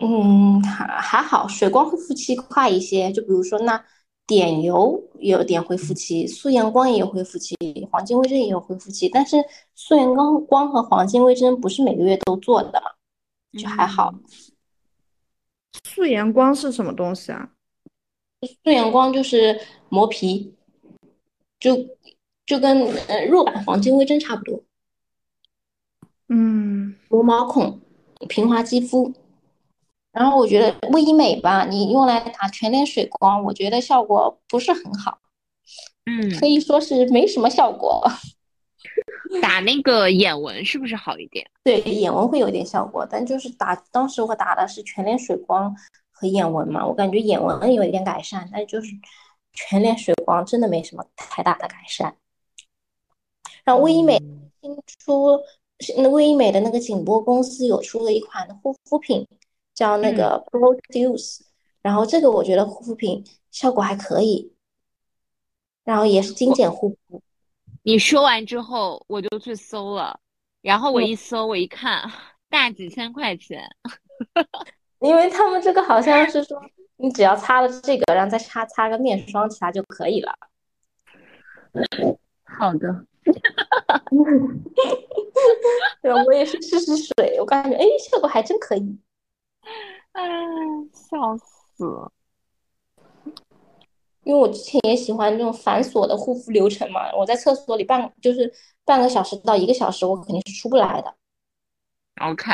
嗯，还还好，水光恢复期快一些。就比如说，那点油有点恢复期，素颜光也有恢复期，黄金微针也有恢复期。但是素颜光光和黄金微针不是每个月都做的嘛，就还好。素颜光是什么东西啊？素颜光就是磨皮。就就跟呃弱版黄金微针差不多，嗯，磨毛孔、平滑肌肤。然后我觉得微医美吧，你用来打全脸水光，我觉得效果不是很好，嗯，可以说是没什么效果。打那个眼纹是不是好一点？对，眼纹会有点效果，但就是打当时我打的是全脸水光和眼纹嘛，我感觉眼纹有一点改善，但就是。全脸水光真的没什么太大的改善。然后微医美新出，那微医美的那个景波公司有出了一款护肤品，叫那个 Produce，然后这个我觉得护肤品效果还可以，然后也是精简护肤。你说完之后我就去搜了，然后我一搜我一看，大几千块钱，因为他们这个好像是说。你只要擦了这个，然后再擦擦个面霜，其他就可以了。好的，对，我也是试试水，我感觉哎，效果还真可以。哎，笑死！因为我之前也喜欢这种繁琐的护肤流程嘛，我在厕所里半就是半个小时到一个小时，我肯定是出不来的。OK。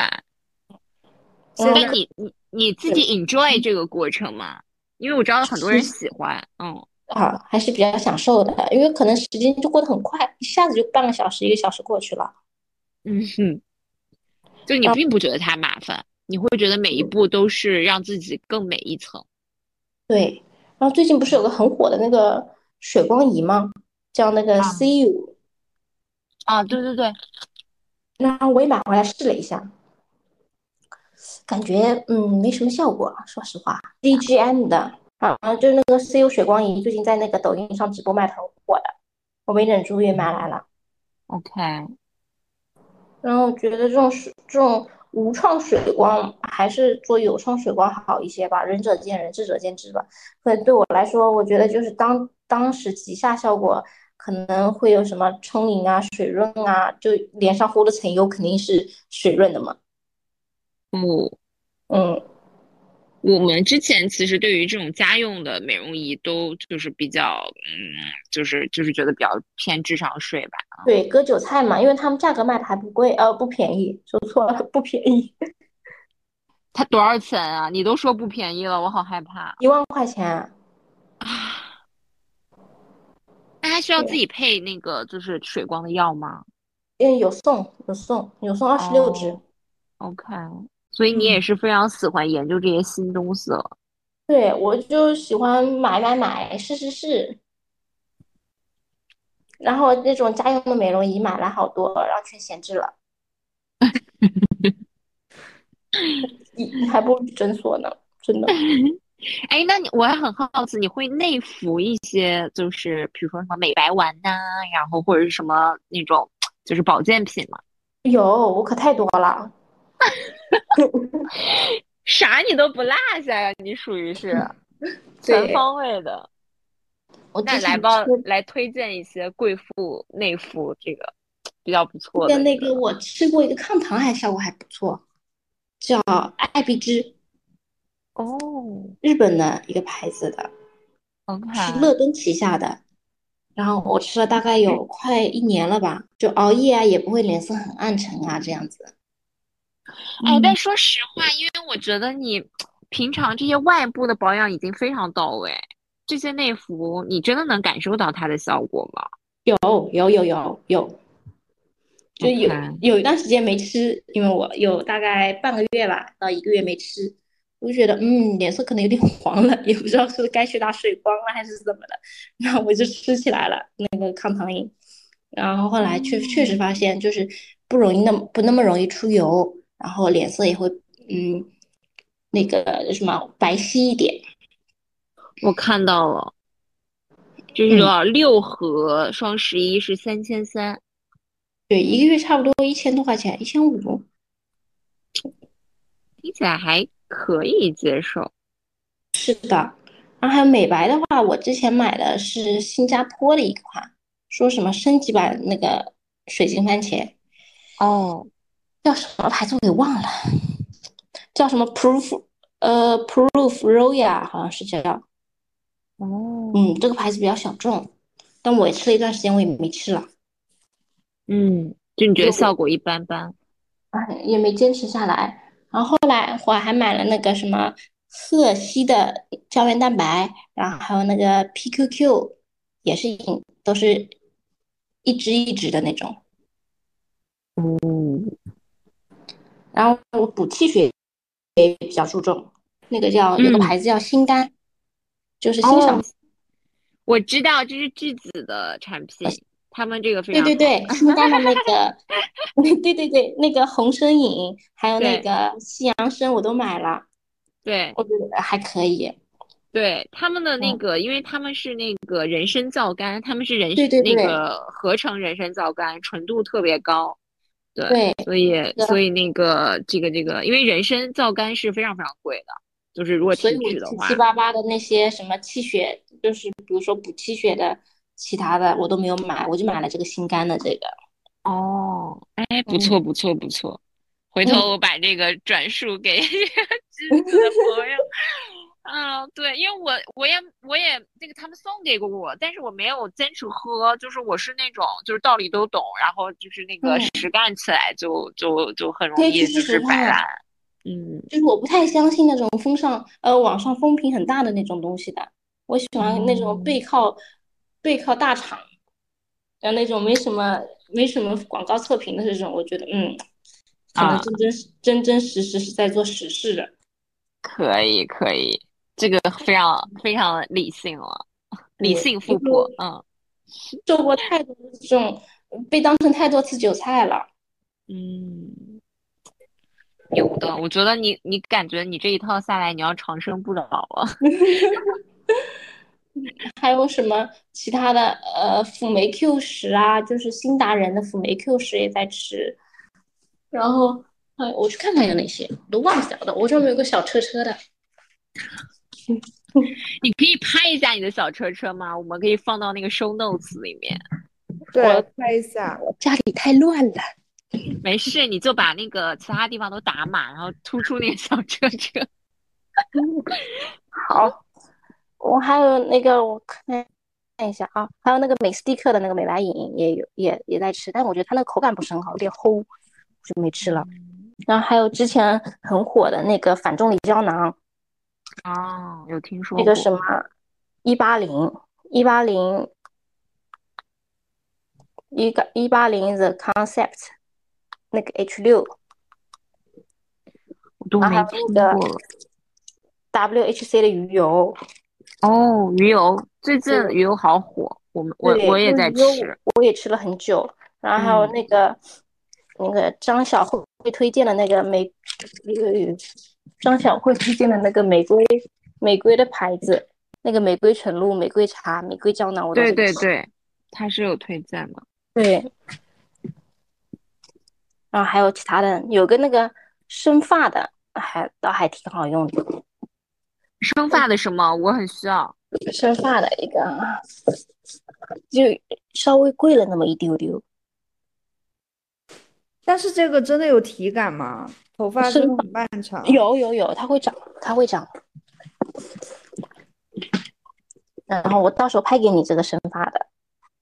所以你你。你自己 enjoy 这个过程吗？因为我知道很多人喜欢，嗯，啊，还是比较享受的，因为可能时间就过得很快，一下子就半个小时、一个小时过去了。嗯哼，就你并不觉得它麻烦，你会觉得每一步都是让自己更美一层。对，然后最近不是有个很火的那个水光仪吗？叫那个 See You，啊，对对对，然后我也买回来试了一下，感觉嗯没什么效果，说实话。DGM 的啊，就是那个 CU 水光仪，最近在那个抖音上直播卖的很火的，我没忍住也买来了。OK，然后我觉得这种水这种无创水光还是做有创水光好一些吧，仁者见仁，智者见智吧。所以对我来说，我觉得就是当当时极下效果。可能会有什么充盈啊、水润啊，就脸上糊的层油肯定是水润的嘛。嗯，嗯，我们之前其实对于这种家用的美容仪都就是比较，嗯，就是就是觉得比较偏智商税吧。对，割韭菜嘛，因为他们价格卖的还不贵，呃，不便宜，说错了，不便宜。它多少钱啊？你都说不便宜了，我好害怕。一万块钱啊。那还需要自己配那个就是水光的药吗？嗯，有送，有送，有送二十六支。OK，所以你也是非常喜欢研究这些新东西了。对，我就喜欢买买买，试试试。然后那种家用的美容仪买了好多，然后全闲置了。你还不如诊所呢，真的。哎，那你我还很好奇，你会内服一些，就是比如说什么美白丸呐，然后或者是什么那种就是保健品吗？有，我可太多了，啥你都不落下呀，你属于是 全方位的。我那来吧，来推荐一些贵妇内服，这个比较不错的。那个我吃过一个抗糖，还效果还不错，叫艾碧芝。哦，日本的一个牌子的是乐敦旗下的。然后我吃了大概有快一年了吧，就熬夜啊也不会脸色很暗沉啊这样子。哎，但说实话，因为我觉得你平常这些外部的保养已经非常到位，这些内服你真的能感受到它的效果吗？有有有有有，就有有一段时间没吃，因为我有大概半个月吧到一个月没吃。我就觉得，嗯，脸色可能有点黄了，也不知道是该去打水光了还是怎么的，然后我就吃起来了那个抗糖饮，然后后来确确实发现就是不容易那么不那么容易出油，然后脸色也会嗯那个什么白皙一点。我看到了，就是多少？六盒双十一是三千三，对，一个月差不多一千多块钱，一千五，听起来还。可以接受，是的。然后还有美白的话，我之前买的是新加坡的一款，说什么升级版那个水晶番茄，哦，叫什么牌子我给忘了，叫什么 Proof，呃，Proof Royal 好像是叫，哦，嗯，这个牌子比较小众，但我吃了一段时间，我也没吃了，嗯，就你觉得效果一般般，哎，也没坚持下来。然后后来我还买了那个什么赫西的胶原蛋白，然后还有那个 PQQ，也是一都是一支一支的那种。嗯，然后我补气血也比较注重，那个叫有个牌子叫心丹，就是欣赏。我知道这是质子的产品。他们这个非常对对对，新丹的那个，对对对，那个红参饮，还有那个西洋参，我都买了。对，我觉得还可以。对他们的那个，因为他们是那个人参皂苷，他们是人对对那个合成人参皂苷，纯度特别高。对，所以所以那个这个这个，因为人参皂苷是非常非常贵的，就是如果体质的话，七七八八的那些什么气血，就是比如说补气血的。其他的我都没有买，我就买了这个心肝的这个。哦，哎，不错不错不错，回头我把这个转述给 橘子的朋友。嗯，对，因为我我也我也那个他们送给过我，但是我没有坚持喝，就是我是那种就是道理都懂，然后就是那个实干起来就就就很容易就是摆烂。嗯，就是我不太相信那种风上呃网上风评很大的那种东西的，我喜欢那种背靠。背靠大厂，像那种没什么没什么广告测评的这种，我觉得嗯，可能真真真真实实是在做实事的。可以可以，这个非常非常理性了，理性富婆。嗯，受过太多这种被当成太多次韭菜了。嗯，有的，我觉得你你感觉你这一套下来，你要长生不老了。还有什么其他的？呃，辅酶 Q 十啊，就是新达人的辅酶 Q 十也在吃。然后，哎，我去看看有哪些，都忘记了。我这边有个小车车的。你可以拍一下你的小车车吗？我们可以放到那个 show notes 里面。对，拍一下。我家里太乱了。没事，你就把那个其他地方都打码，然后突出那个小车车。好。我还有那个，我看看一下啊，还有那个美斯蒂克的那个美白饮也有，也也在吃，但我觉得它那个口感不是很好，有点齁，就没吃了。然后还有之前很火的那个反重力胶囊。哦，有听说那个什么一八零一八零一个一八零 The Concept 那个 H 六，我都没听过。WHC 的鱼油哦，鱼油最近鱼油好火，我们我我也在吃，我也吃了很久。然后还有那个那个张小慧推荐的那个玫那个。张小慧推荐的那个玫瑰玫瑰的牌子，那个玫瑰纯露、玫瑰茶、玫瑰胶囊，我对对对，他是有推荐的。对，然后还有其他的，有个那个生发的，还倒还挺好用的。生发的什么？我很需要生发的一个，就稍微贵了那么一丢丢。但是这个真的有体感吗？头发是很漫长。有有有，它会长，它会长。然后我到时候拍给你这个生发的，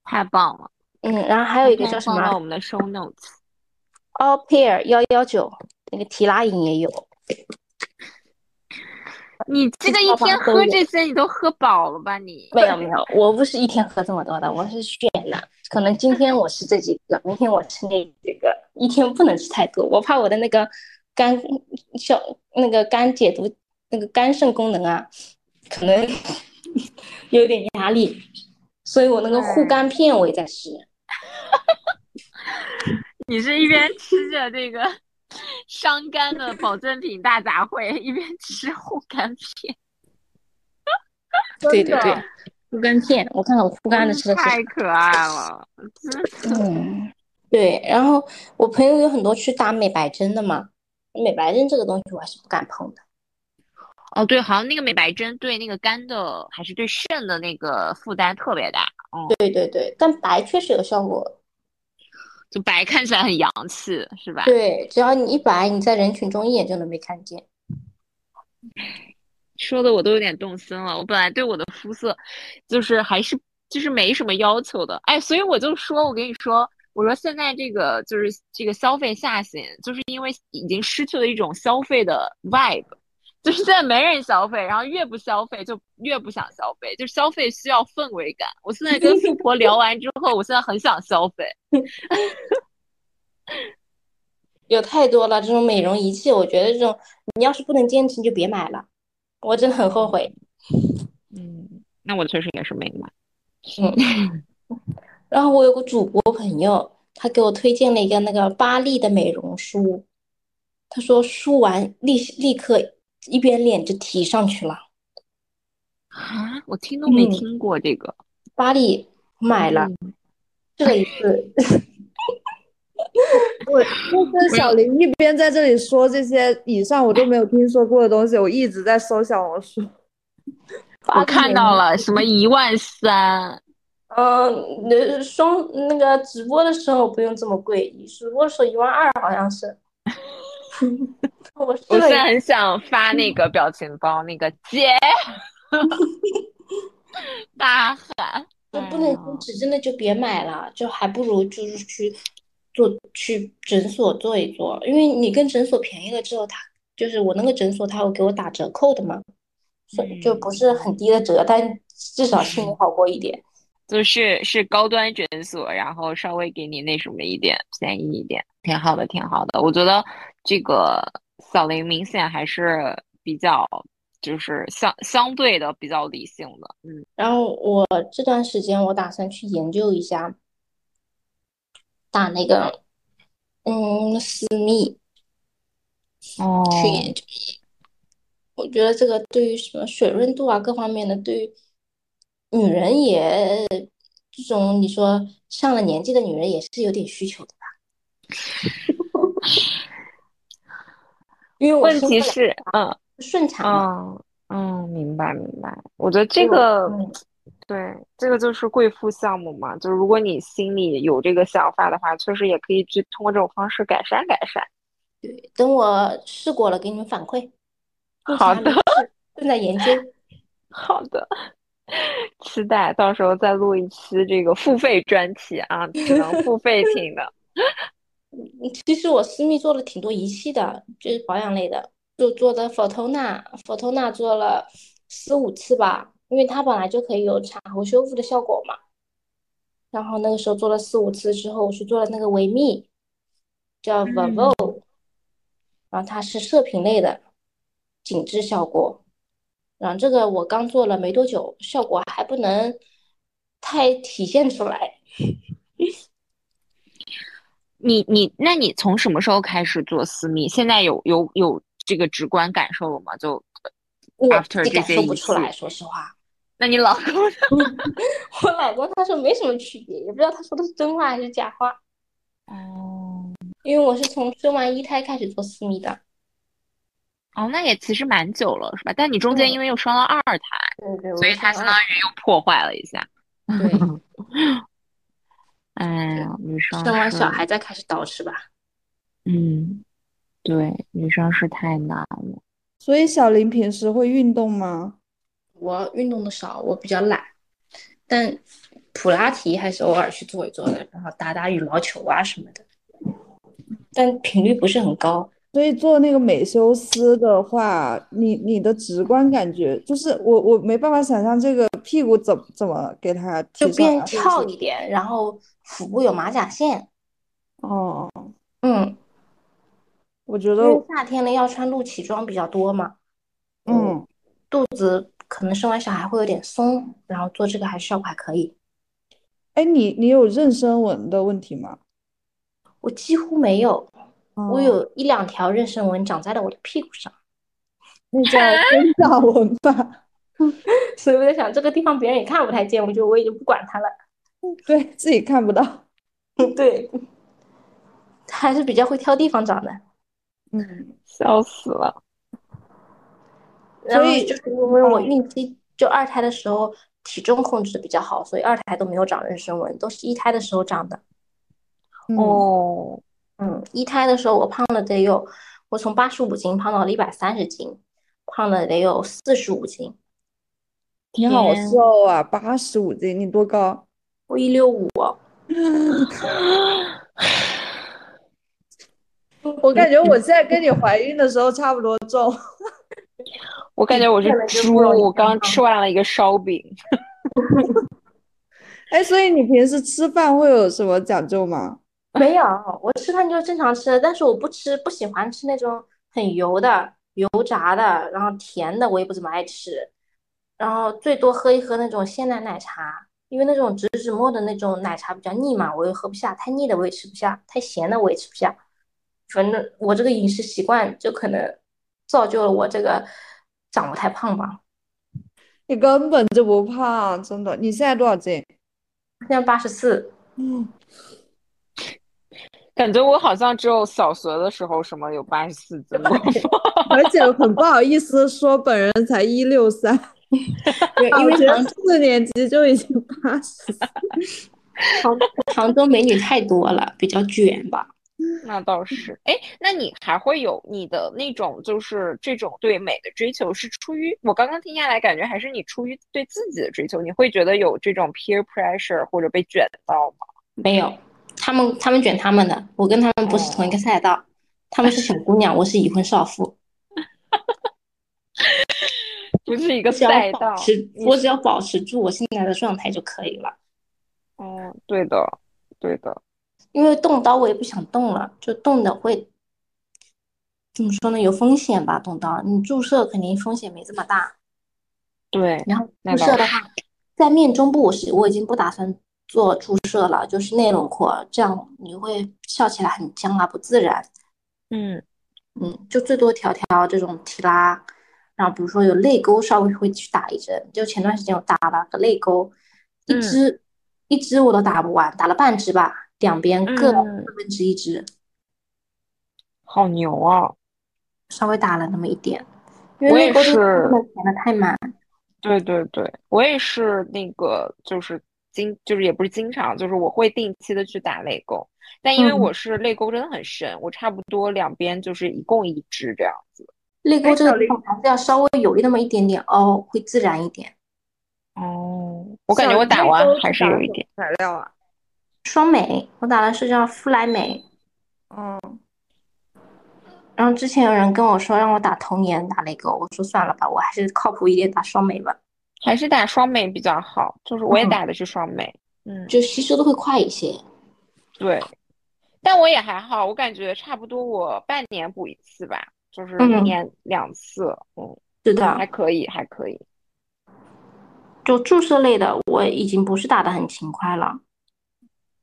太棒了。嗯，然后还有一个叫什么？我们的 show notes，All Pair 幺幺九，那个提拉饮也有。你这个一天喝这些，你都喝饱了吧？你 没有没有，我不是一天喝这么多的，我是选的。可能今天我吃这几个，明天我吃那几个，一天不能吃太多，我怕我的那个肝小那个肝解毒那个肝肾功能啊，可能 有点压力，所以我那个护肝片我也在吃。你是一边吃着这个。伤肝的保健品大杂烩，一边吃护肝片。对对对，护肝片，我看看我护肝的吃的太可爱了。嗯，对。然后我朋友有很多去打美白针的嘛，美白针这个东西我还是不敢碰的。哦，对，好像那个美白针对那个肝的还是对肾的那个负担特别大。哦，对对对，但白确实有效果。就白看起来很洋气，是吧？对，只要你一白，你在人群中一眼就能被看见。说的我都有点动心了。我本来对我的肤色，就是还是就是没什么要求的。哎，所以我就说，我跟你说，我说现在这个就是这个消费下行，就是因为已经失去了一种消费的 vibe。就是现在没人消费，然后越不消费就越不想消费，就消费需要氛围感。我现在跟富婆聊完之后，我现在很想消费。有太多了这种美容仪器，我觉得这种你要是不能坚持，你就别买了。我真的很后悔。嗯，那我确实也是没买。嗯。然后我有个主播朋友，他给我推荐了一个那个巴利的美容梳，他说梳完立立刻。一边脸就提上去了啊！我听都没听过这个。巴黎买了，这一次。我就是小林一边在这里说这些以上我都没有听说过的东西，我一直在搜小红书。我看到了什么一万三？嗯，那双那个直播的时候不用这么贵，直播的时候一万二好像是。我我现在很想发那个表情包，那个姐 大喊，那不能坚持，真的就别买了，就还不如就是去做去诊所做一做，因为你跟诊所便宜了之后，他就是我那个诊所他会给我打折扣的嘛，所以就不是很低的折，但至少心里好过一点。就是是高端诊所，然后稍微给你那什么一点便宜一点，挺好的，挺好的。我觉得这个小林明显还是比较，就是相相对的比较理性的。嗯，然后我这段时间我打算去研究一下，打那个嗯私密。哦，去研究。我觉得这个对于什么水润度啊各方面的，对于女人也这种你说上了年纪的女人也是有点需求的吧？因为我问题是，嗯，顺产嗯嗯，明白明白。我觉得这个，对，这个就是贵妇项目嘛，就是如果你心里有这个想法的话，确实也可以去通过这种方式改善改善。对，等我试过了，给你们反馈。好的，正在研究。好的，期待到时候再录一期这个付费专题啊，只能付费听的。其实我私密做了挺多仪器的，就是保养类的，就做的 Photona，Photona 做了四五次吧，因为它本来就可以有产后修复的效果嘛。然后那个时候做了四五次之后，我去做了那个维密，叫 Vivo。然后它是射频类的紧致效果，然后这个我刚做了没多久，效果还不能太体现出来。你你那你从什么时候开始做私密？现在有有有这个直观感受了吗？就我感受不出来，说实话。那你老公呢？我老公他说没什么区别，也不知道他说的是真话还是假话。哦。因为我是从生完一胎开始做私密的，哦，那也其实蛮久了，是吧？但你中间因为又生了二胎，对对，所以他相当于又破坏了一下。对，哎呀，女生生完小孩再开始倒饬吧。嗯，对，女生是太难了。所以小林平时会运动吗？我运动的少，我比较懒，但普拉提还是偶尔去做一做的，然后打打羽毛球啊什么的。但频率不是很高，所以做那个美修斯的话，你你的直观感觉就是我我没办法想象这个屁股怎怎么给它就变翘一点，然后腹部有马甲线。哦，嗯，我觉得夏天了要穿露脐装比较多嘛，嗯，肚子可能生完小孩会有点松，然后做这个还效果还可以。哎，你你有妊娠纹的问题吗？我几乎没有，我有一两条妊娠纹长在了我的屁股上，那叫生长纹吧。所以我在想，这个地方别人也看不太见，我就我已经不管它了。对自己看不到，对，还是比较会挑地方长的。嗯，笑死了。所以就是因为我孕期就二胎的时候体重控制的比较好，所以二胎都没有长妊娠纹，都是一胎的时候长的。哦，嗯，一胎的时候我胖了得有，我从八十五斤胖到了一百三十斤，胖了得有四十五斤。你好瘦啊，八十五斤，你多高？我一六五。我感觉我现在跟你怀孕的时候差不多重。我感觉我是猪，我刚吃完了一个烧饼。哎，所以你平时吃饭会有什么讲究吗？没有，我吃饭就是正常吃，但是我不吃，不喜欢吃那种很油的、油炸的，然后甜的我也不怎么爱吃，然后最多喝一喝那种鲜奶奶茶，因为那种植脂末的那种奶茶比较腻嘛，我又喝不下，太腻的我也吃不下，太咸的我也吃不下，反正我这个饮食习惯就可能造就了我这个长不太胖吧。你根本就不胖，真的，你现在多少斤？现在八十四。嗯。感觉我好像只有小学的时候什么有八十四斤过，而且很不好意思说本人才一六三，因为四年级就已经八十。杭杭州美女太多了，比较卷吧？那倒是。哎，那你还会有你的那种就是这种对美的追求，是出于我刚刚听下来感觉还是你出于对自己的追求？你会觉得有这种 peer pressure 或者被卷到吗？没有。他们他们卷他们的，我跟他们不是同一个赛道，他们是小姑娘，我是已婚少妇，不是一个赛道。我只要保持住我现在的状态就可以了。哦，对的，对的。因为动刀我也不想动了，就动的会怎么说呢？有风险吧？动刀，你注射肯定风险没这么大。对，然后注射的话，在面中部我是我已经不打算。做注射了，就是内轮廓，这样你会笑起来很僵啊，不自然。嗯嗯，就最多调调这种提拉，然后比如说有泪沟，稍微会去打一针。就前段时间我打了个泪沟，一支一支我都打不完，打了半支吧，两边各四分之一支。好牛啊！稍微打了那么一点，我也是填的太满。对对对，我也是那个，就是经，就是也不是经常，就是我会定期的去打泪沟，但因为我是泪沟真的很深，我差不多两边就是一共一支这样子。泪沟这个地方还是要稍微有那么一点点凹，会自然一点。哦，我感觉我打完还是有一点材料啊。双美，我打的是叫肤莱美。嗯。然后之前有人跟我说让我打童颜打泪沟，我说算了吧，我还是靠谱一点打双美吧，还是打双美比较好。就是我也打的是双美，嗯，就吸收的会快一些。对，但我也还好，我感觉差不多，我半年补一次吧，就是一年两次，嗯，是的，还可以，还可以。就注射类的，我已经不是打的很勤快了，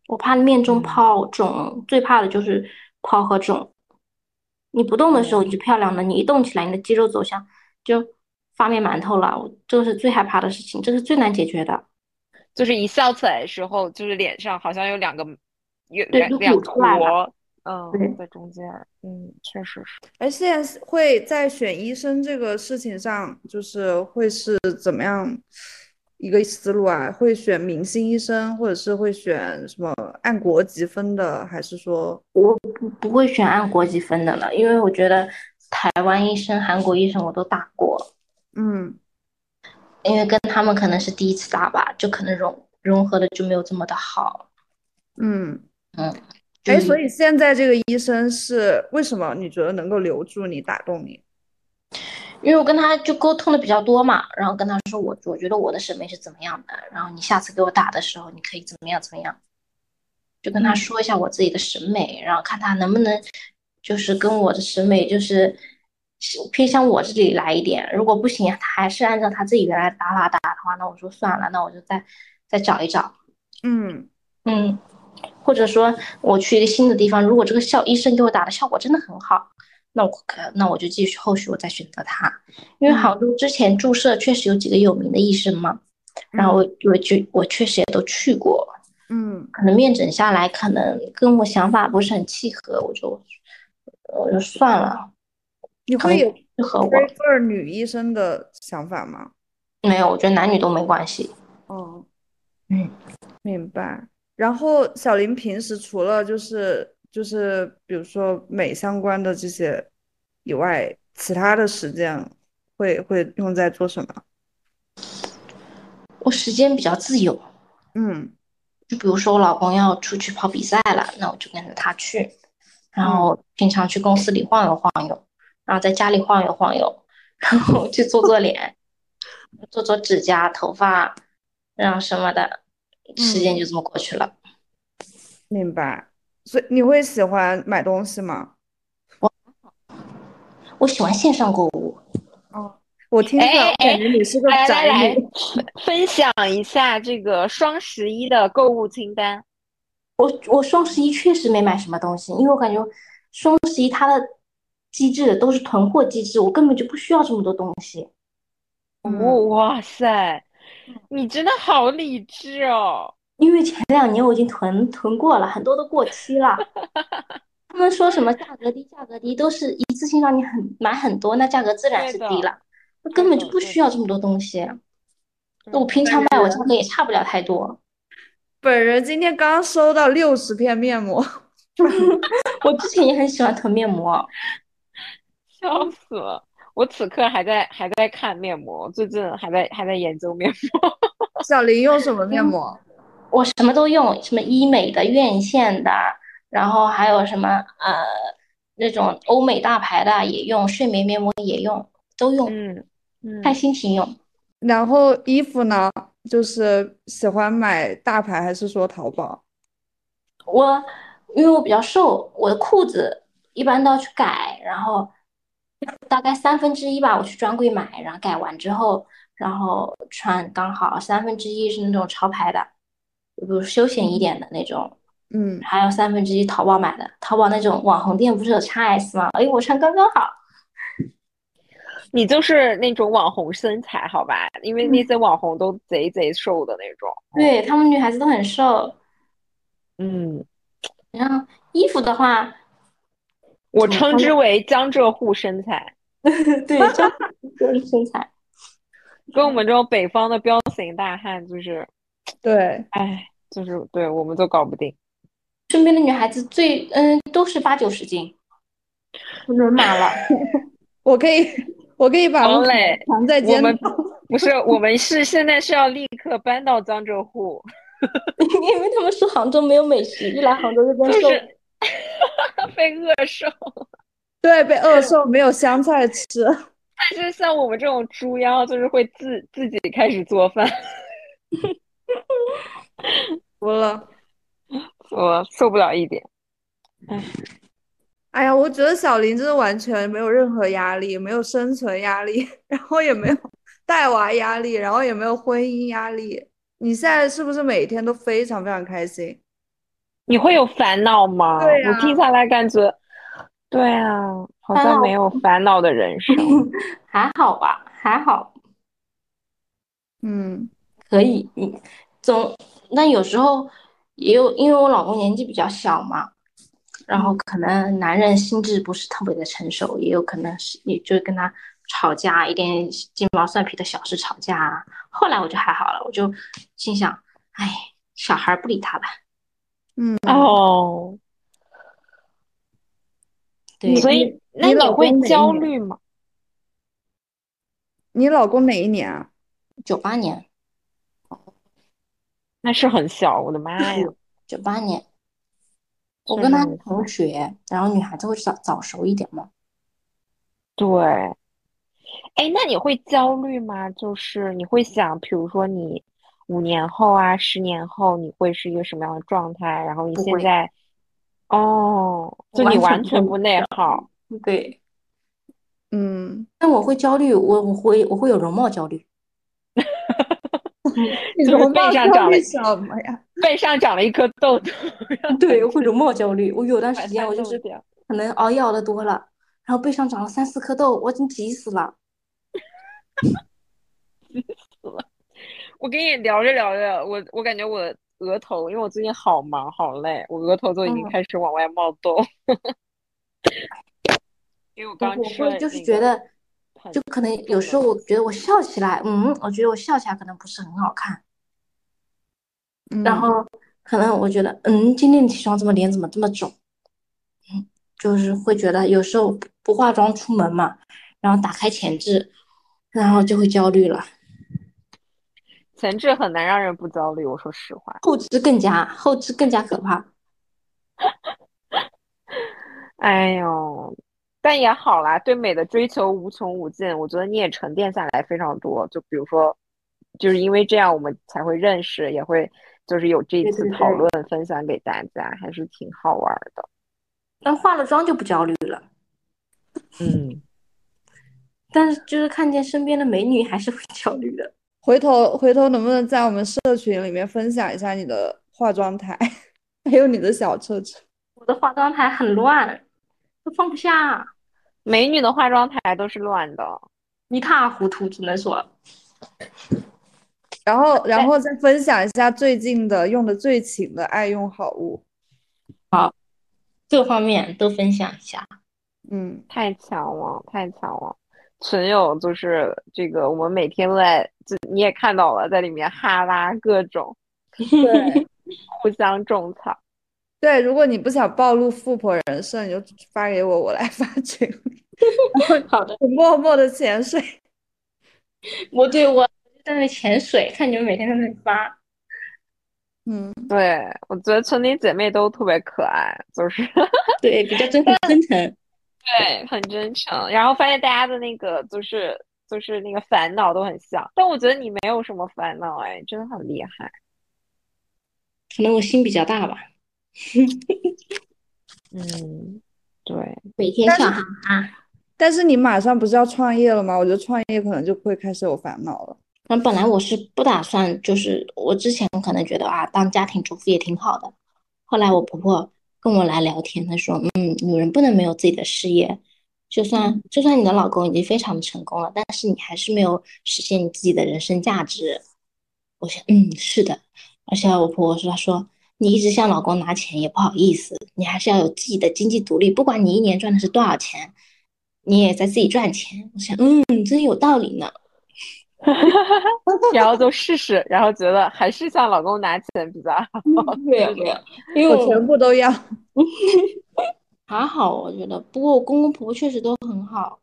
我怕面中泡肿，最怕的就是泡和肿。你不动的时候你就漂亮的，你一动起来，你的肌肉走向就发面馒头了。我这个是最害怕的事情，这是最难解决的。就是一笑起来的时候，就是脸上好像有两个有两两坨，嗯，在中间，嗯，确实是。哎，现在会在选医生这个事情上，就是会是怎么样？一个思路啊，会选明星医生，或者是会选什么按国籍分的，还是说我不不会选按国籍分的了？因为我觉得台湾医生、韩国医生我都打过，嗯，因为跟他们可能是第一次打吧，就可能融融合的就没有这么的好，嗯嗯，哎，所以现在这个医生是为什么你觉得能够留住你、打动你？因为我跟他就沟通的比较多嘛，然后跟他说我我觉得我的审美是怎么样的，然后你下次给我打的时候你可以怎么样怎么样，就跟他说一下我自己的审美，然后看他能不能就是跟我的审美就是偏向我这里来一点，如果不行，他还是按照他自己原来打法打的话，那我说算了，那我就再再找一找，嗯。嗯，或者说我去一个新的地方，如果这个效医生给我打的效果真的很好。那我可那我就继续后续我再选择他，因为杭州之前注射确实有几个有名的医生嘛，然后我我就我确实也都去过，嗯，可能面诊下来可能跟我想法不是很契合，我就我就算了。你会有适合我这女医生的想法吗？没有，我觉得男女都没关系。哦，嗯，明白。然后小林平时除了就是。就是比如说美相关的这些以外，其他的时间会会用在做什么？我时间比较自由，嗯，就比如说我老公要出去跑比赛了，那我就跟着他去，然后平常去公司里晃悠晃悠，然后在家里晃悠晃悠，然后去做做脸，做做指甲、头发，然后什么的，时间就这么过去了。明白。所以你会喜欢买东西吗？我我喜欢线上购物。哦，我听出来，感觉你是个宅女。分享一下这个双十一的购物清单。我我双十一确实没买什么东西，因为我感觉双十一它的机制都是囤货机制，我根本就不需要这么多东西。哇塞，你真的好理智哦。因为前两年我已经囤囤过了，很多都过期了。他们说什么价格低，价格低，都是一次性让你很买很多，那价格自然是低了。那根本就不需要这么多东西。我平常卖我价格也差不了太多。本人今天刚收到六十片面膜。我之前也很喜欢囤面膜，笑死了。我此刻还在还在看面膜，最近还在还在研究面膜。小林用什么面膜？我什么都用，什么医美的、院线的，然后还有什么呃那种欧美大牌的也用，睡眠面膜也用，都用，嗯嗯，看心情用。然后衣服呢，就是喜欢买大牌还是说淘宝？我因为我比较瘦，我的裤子一般都要去改，然后大概三分之一吧，我去专柜买，然后改完之后，然后穿刚好三分之一是那种潮牌的。比如休闲一点的那种，嗯，还有三分之一淘宝买的，淘宝那种网红店不是有 x S 吗？哎，我穿刚刚好。你就是那种网红身材，好吧？因为那些网红都贼贼瘦的那种，对他们女孩子都很瘦。嗯，然后衣服的话，我称之为江浙沪身材。对，江浙沪身材，跟我们这种北方的彪形大汉就是，对，哎，就是对，我们都搞不定。身边的女孩子最嗯都是八九十斤，我人满了。我可以。我可以把王磊藏在肩头。不是，我们是现在是要立刻搬到江浙沪，因为他们说杭州没有美食，一来杭州就变瘦，被饿瘦。对，被饿瘦，没有香菜吃。但是像我们这种猪妖，就是会自自己开始做饭。服了，我受不了一点。唉。哎呀，我觉得小林真的完全没有任何压力，没有生存压力，然后也没有带娃压力，然后也没有婚姻压力。你现在是不是每天都非常非常开心？你会有烦恼吗？对我听下来感觉，对啊，好像没有烦恼的人生，还好吧，还好。嗯，可以，嗯，总那有时候也有，因为我老公年纪比较小嘛。然后可能男人心智不是特别的成熟，也有可能是也就跟他吵架，一点鸡毛蒜皮的小事吵架。后来我就还好了，我就心想，哎，小孩不理他了。嗯哦，对，所以那你会焦虑吗？你老公哪一年啊？九八年。那是很小，我的妈呀！九八年。我跟他同学，然后女孩子会早早熟一点嘛。对，哎，那你会焦虑吗？就是你会想，比如说你五年后啊，十年后你会是一个什么样的状态？然后你现在，哦，就你完全不内耗。对，嗯，但我会焦虑，我我会我会有容貌焦虑。就是背上长了什么呀？背上长了一颗痘痘。对，会容貌焦虑。我有段时间我就是可能熬夜熬的多了，然后背上长了三四颗痘，我已经急死了。急死了！我跟你聊着聊着，我我感觉我的额头，因为我最近好忙好累，我额头都已经开始往外冒痘。因为我刚吃了。就是觉得。就可能有时候我觉得我笑起来，嗯，我觉得我笑起来可能不是很好看，然后可能我觉得，嗯，今天起床怎么脸怎么这么肿，嗯，就是会觉得有时候不化妆出门嘛，然后打开前置，然后就会焦虑了。前置很难让人不焦虑，我说实话，后置更加后置更加可怕。哎呦。但也好啦，对美的追求无穷无尽，我觉得你也沉淀下来非常多。就比如说，就是因为这样，我们才会认识，也会就是有这次讨论分享给大家，还是挺好玩的。但化了妆就不焦虑了。嗯，但是就是看见身边的美女还是会焦虑的。回头回头能不能在我们社群里面分享一下你的化妆台，还有你的小车车？我的化妆台很乱，都放不下。美女的化妆台都是乱的，一塌糊涂，只能说。然后，然后再分享一下最近的用的最勤的爱用好物。好，各方面都分享一下。嗯，太强了，太强了！群友就是这个，我们每天都在，就你也看到了，在里面哈拉各种，对，互相种草。对，如果你不想暴露富婆人设，你就发给我，我来发群里。好的，默默的潜水。我对我在那潜水，看你们每天在那里发。嗯，对，我觉得村里姐妹都特别可爱，就是对比较真 真诚，对，很真诚。然后发现大家的那个就是就是那个烦恼都很像，但我觉得你没有什么烦恼，哎，真的很厉害。可能我心比较大吧。嗯，对，每天笑哈哈。但是你马上不是要创业了吗？我觉得创业可能就会开始有烦恼了。那本来我是不打算，就是我之前可能觉得啊，当家庭主妇也挺好的。后来我婆婆跟我来聊天，她说：“嗯，女人不能没有自己的事业，就算就算你的老公已经非常的成功了，但是你还是没有实现你自己的人生价值。”我想，嗯，是的。而且我婆婆说：“她说你一直向老公拿钱也不好意思，你还是要有自己的经济独立。不管你一年赚的是多少钱，你也在自己赚钱。”我想，嗯，真有道理呢。然后就试试，然后觉得还是向老公拿钱比较好。没有没有，因为我全部都要。还好，我觉得。不过我公公婆婆确实都很好，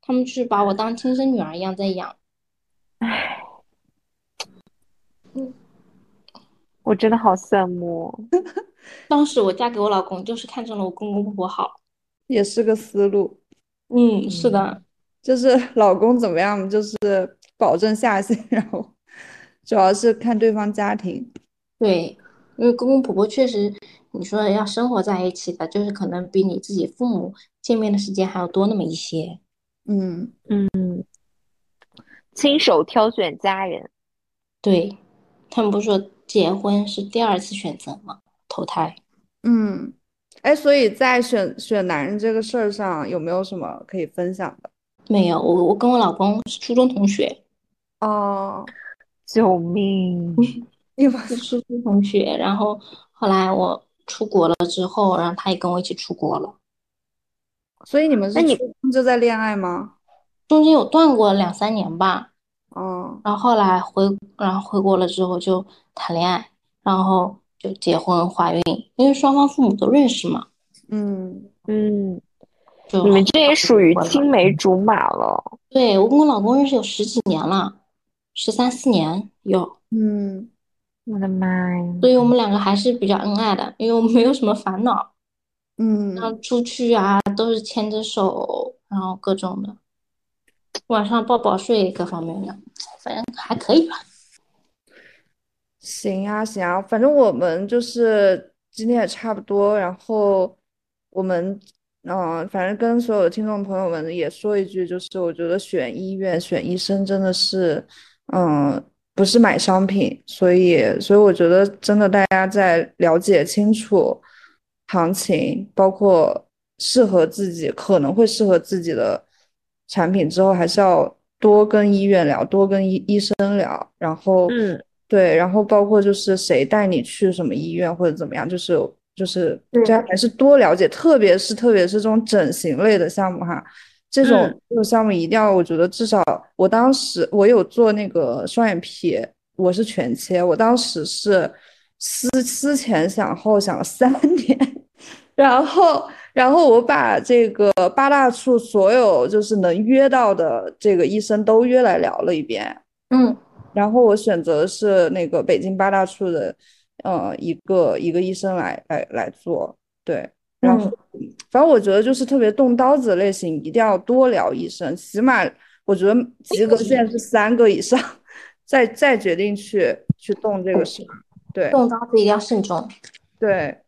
他们就是把我当亲生女儿一样在养。唉，嗯，我真的好羡慕。当时我嫁给我老公，就是看中了我公公婆婆好，也是个思路。嗯，是的，就是老公怎么样，就是。保证下线，然后主要是看对方家庭。对，因为公公婆婆确实，你说要生活在一起的，就是可能比你自己父母见面的时间还要多那么一些。嗯嗯，亲手挑选家人，对他们不是说结婚是第二次选择吗？投胎。嗯，哎，所以在选选男人这个事儿上，有没有什么可以分享的？没有，我我跟我老公是初中同学。哦，救命！因为是初中同学，然后后来我出国了之后，然后他也跟我一起出国了。所以你们是初中就在恋爱吗？中间有断过两三年吧。嗯，然后后来回，然后回国了之后就谈恋爱，然后就结婚怀孕，因为双方父母都认识嘛。嗯嗯，你们这也属于青梅竹马了。对我跟我老公认识有十几年了。十三四年有，嗯，我的妈呀！所以我们两个还是比较恩爱的，因为我们没有什么烦恼，嗯，然后出去啊都是牵着手，然后各种的，晚上抱抱睡各方面的，反正还可以吧。行啊行啊，反正我们就是今天也差不多，然后我们。嗯，反正跟所有的听众朋友们也说一句，就是我觉得选医院、选医生真的是，嗯，不是买商品，所以，所以我觉得真的大家在了解清楚行情，包括适合自己可能会适合自己的产品之后，还是要多跟医院聊，多跟医医生聊，然后，嗯，对，然后包括就是谁带你去什么医院或者怎么样，就是。就是大家还是多了解，特别是特别是这种整形类的项目哈，这种这种项目一定要，我觉得至少我当时我有做那个双眼皮，我是全切，我当时是思思前想后想了三 年，然后然后我把这个八大处所有就是能约到的这个医生都约来聊了一遍，嗯，然后我选择是那个北京八大处的。呃，一个一个医生来来来做，对，然后反正我觉得就是特别动刀子的类型，一定要多聊医生，起码我觉得及格线是三个以上，再再决定去去动这个事儿，对，动刀子一定要慎重，对，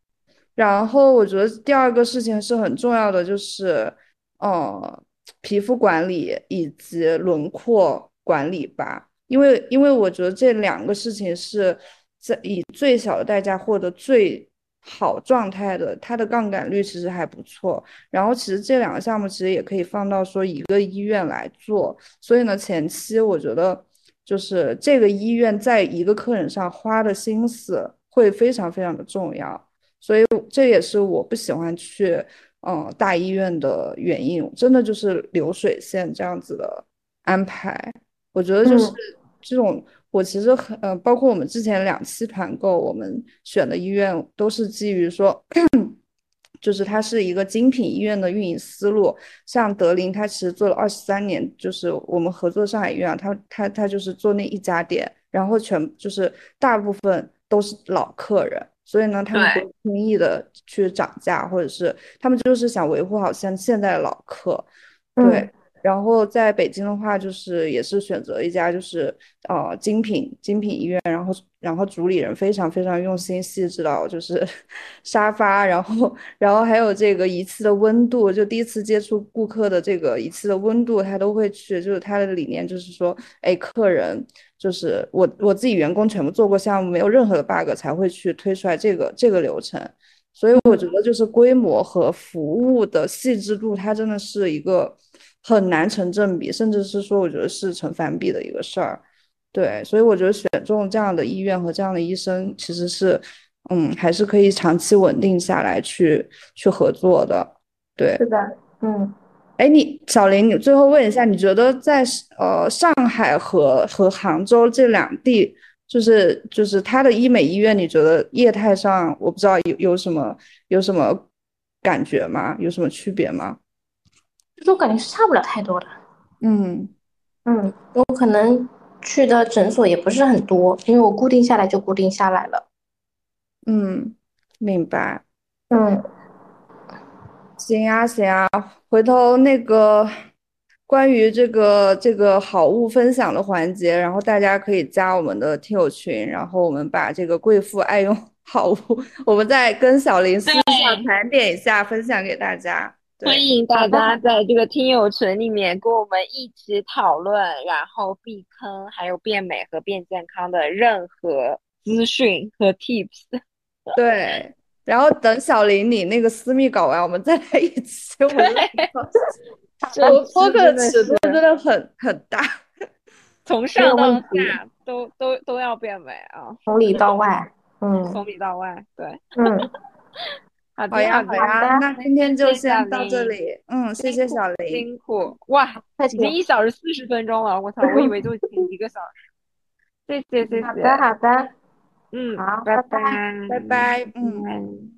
然后我觉得第二个事情是很重要的，就是呃皮肤管理以及轮廓管理吧，因为因为我觉得这两个事情是。在以最小的代价获得最好状态的，它的杠杆率其实还不错。然后其实这两个项目其实也可以放到说一个医院来做。所以呢，前期我觉得就是这个医院在一个客人上花的心思会非常非常的重要。所以这也是我不喜欢去嗯大医院的原因，真的就是流水线这样子的安排。我觉得就是这种。我其实很，呃，包括我们之前两期团购，我们选的医院都是基于说，就是它是一个精品医院的运营思路。像德林，它其实做了二十三年，就是我们合作上海医院，它它它就是做那一家店，然后全就是大部分都是老客人，所以呢，他们不轻易的去涨价，或者是他们就是想维护好像现在的老客，对。然后在北京的话，就是也是选择一家就是呃精品精品医院，然后然后主理人非常非常用心细致到就是 沙发，然后然后还有这个仪器的温度，就第一次接触顾客的这个仪器的温度，他都会去，就是他的理念就是说，哎，客人就是我我自己员工全部做过项目，没有任何的 bug 才会去推出来这个这个流程。所以我觉得就是规模和服务的细致度，它真的是一个很难成正比，甚至是说我觉得是成反比的一个事儿。对，所以我觉得选中这样的医院和这样的医生，其实是，嗯，还是可以长期稳定下来去去合作的。对，是的，嗯，哎，你小林，你最后问一下，你觉得在呃上海和和杭州这两地？就是就是他的医美医院，你觉得业态上我不知道有有什么有什么感觉吗？有什么区别吗？就是我感觉是差不了太多的。嗯嗯，我可能去的诊所也不是很多，因为我固定下来就固定下来了。嗯，明白。嗯，行啊行啊，回头那个。关于这个这个好物分享的环节，然后大家可以加我们的听友群，然后我们把这个贵妇爱用好物，我们再跟小林私下盘点一下，分享给大家。欢迎大家在这个听友群里面跟我们一起讨论，然后避坑，还有变美和变健康的任何资讯和 tips。对，然后等小林你那个私密搞完，我们再来一起。我们播客 的尺度真的很很大，从上到下都都都要变美啊，从里到外，嗯，从里到外，对，嗯，好的好的，那今天就先到这里，嗯，谢谢小林，辛苦。哇，已经一小时四十分钟了，我操，我以为就一个小时，谢谢谢谢，好的好的，嗯，好，拜拜拜拜，嗯。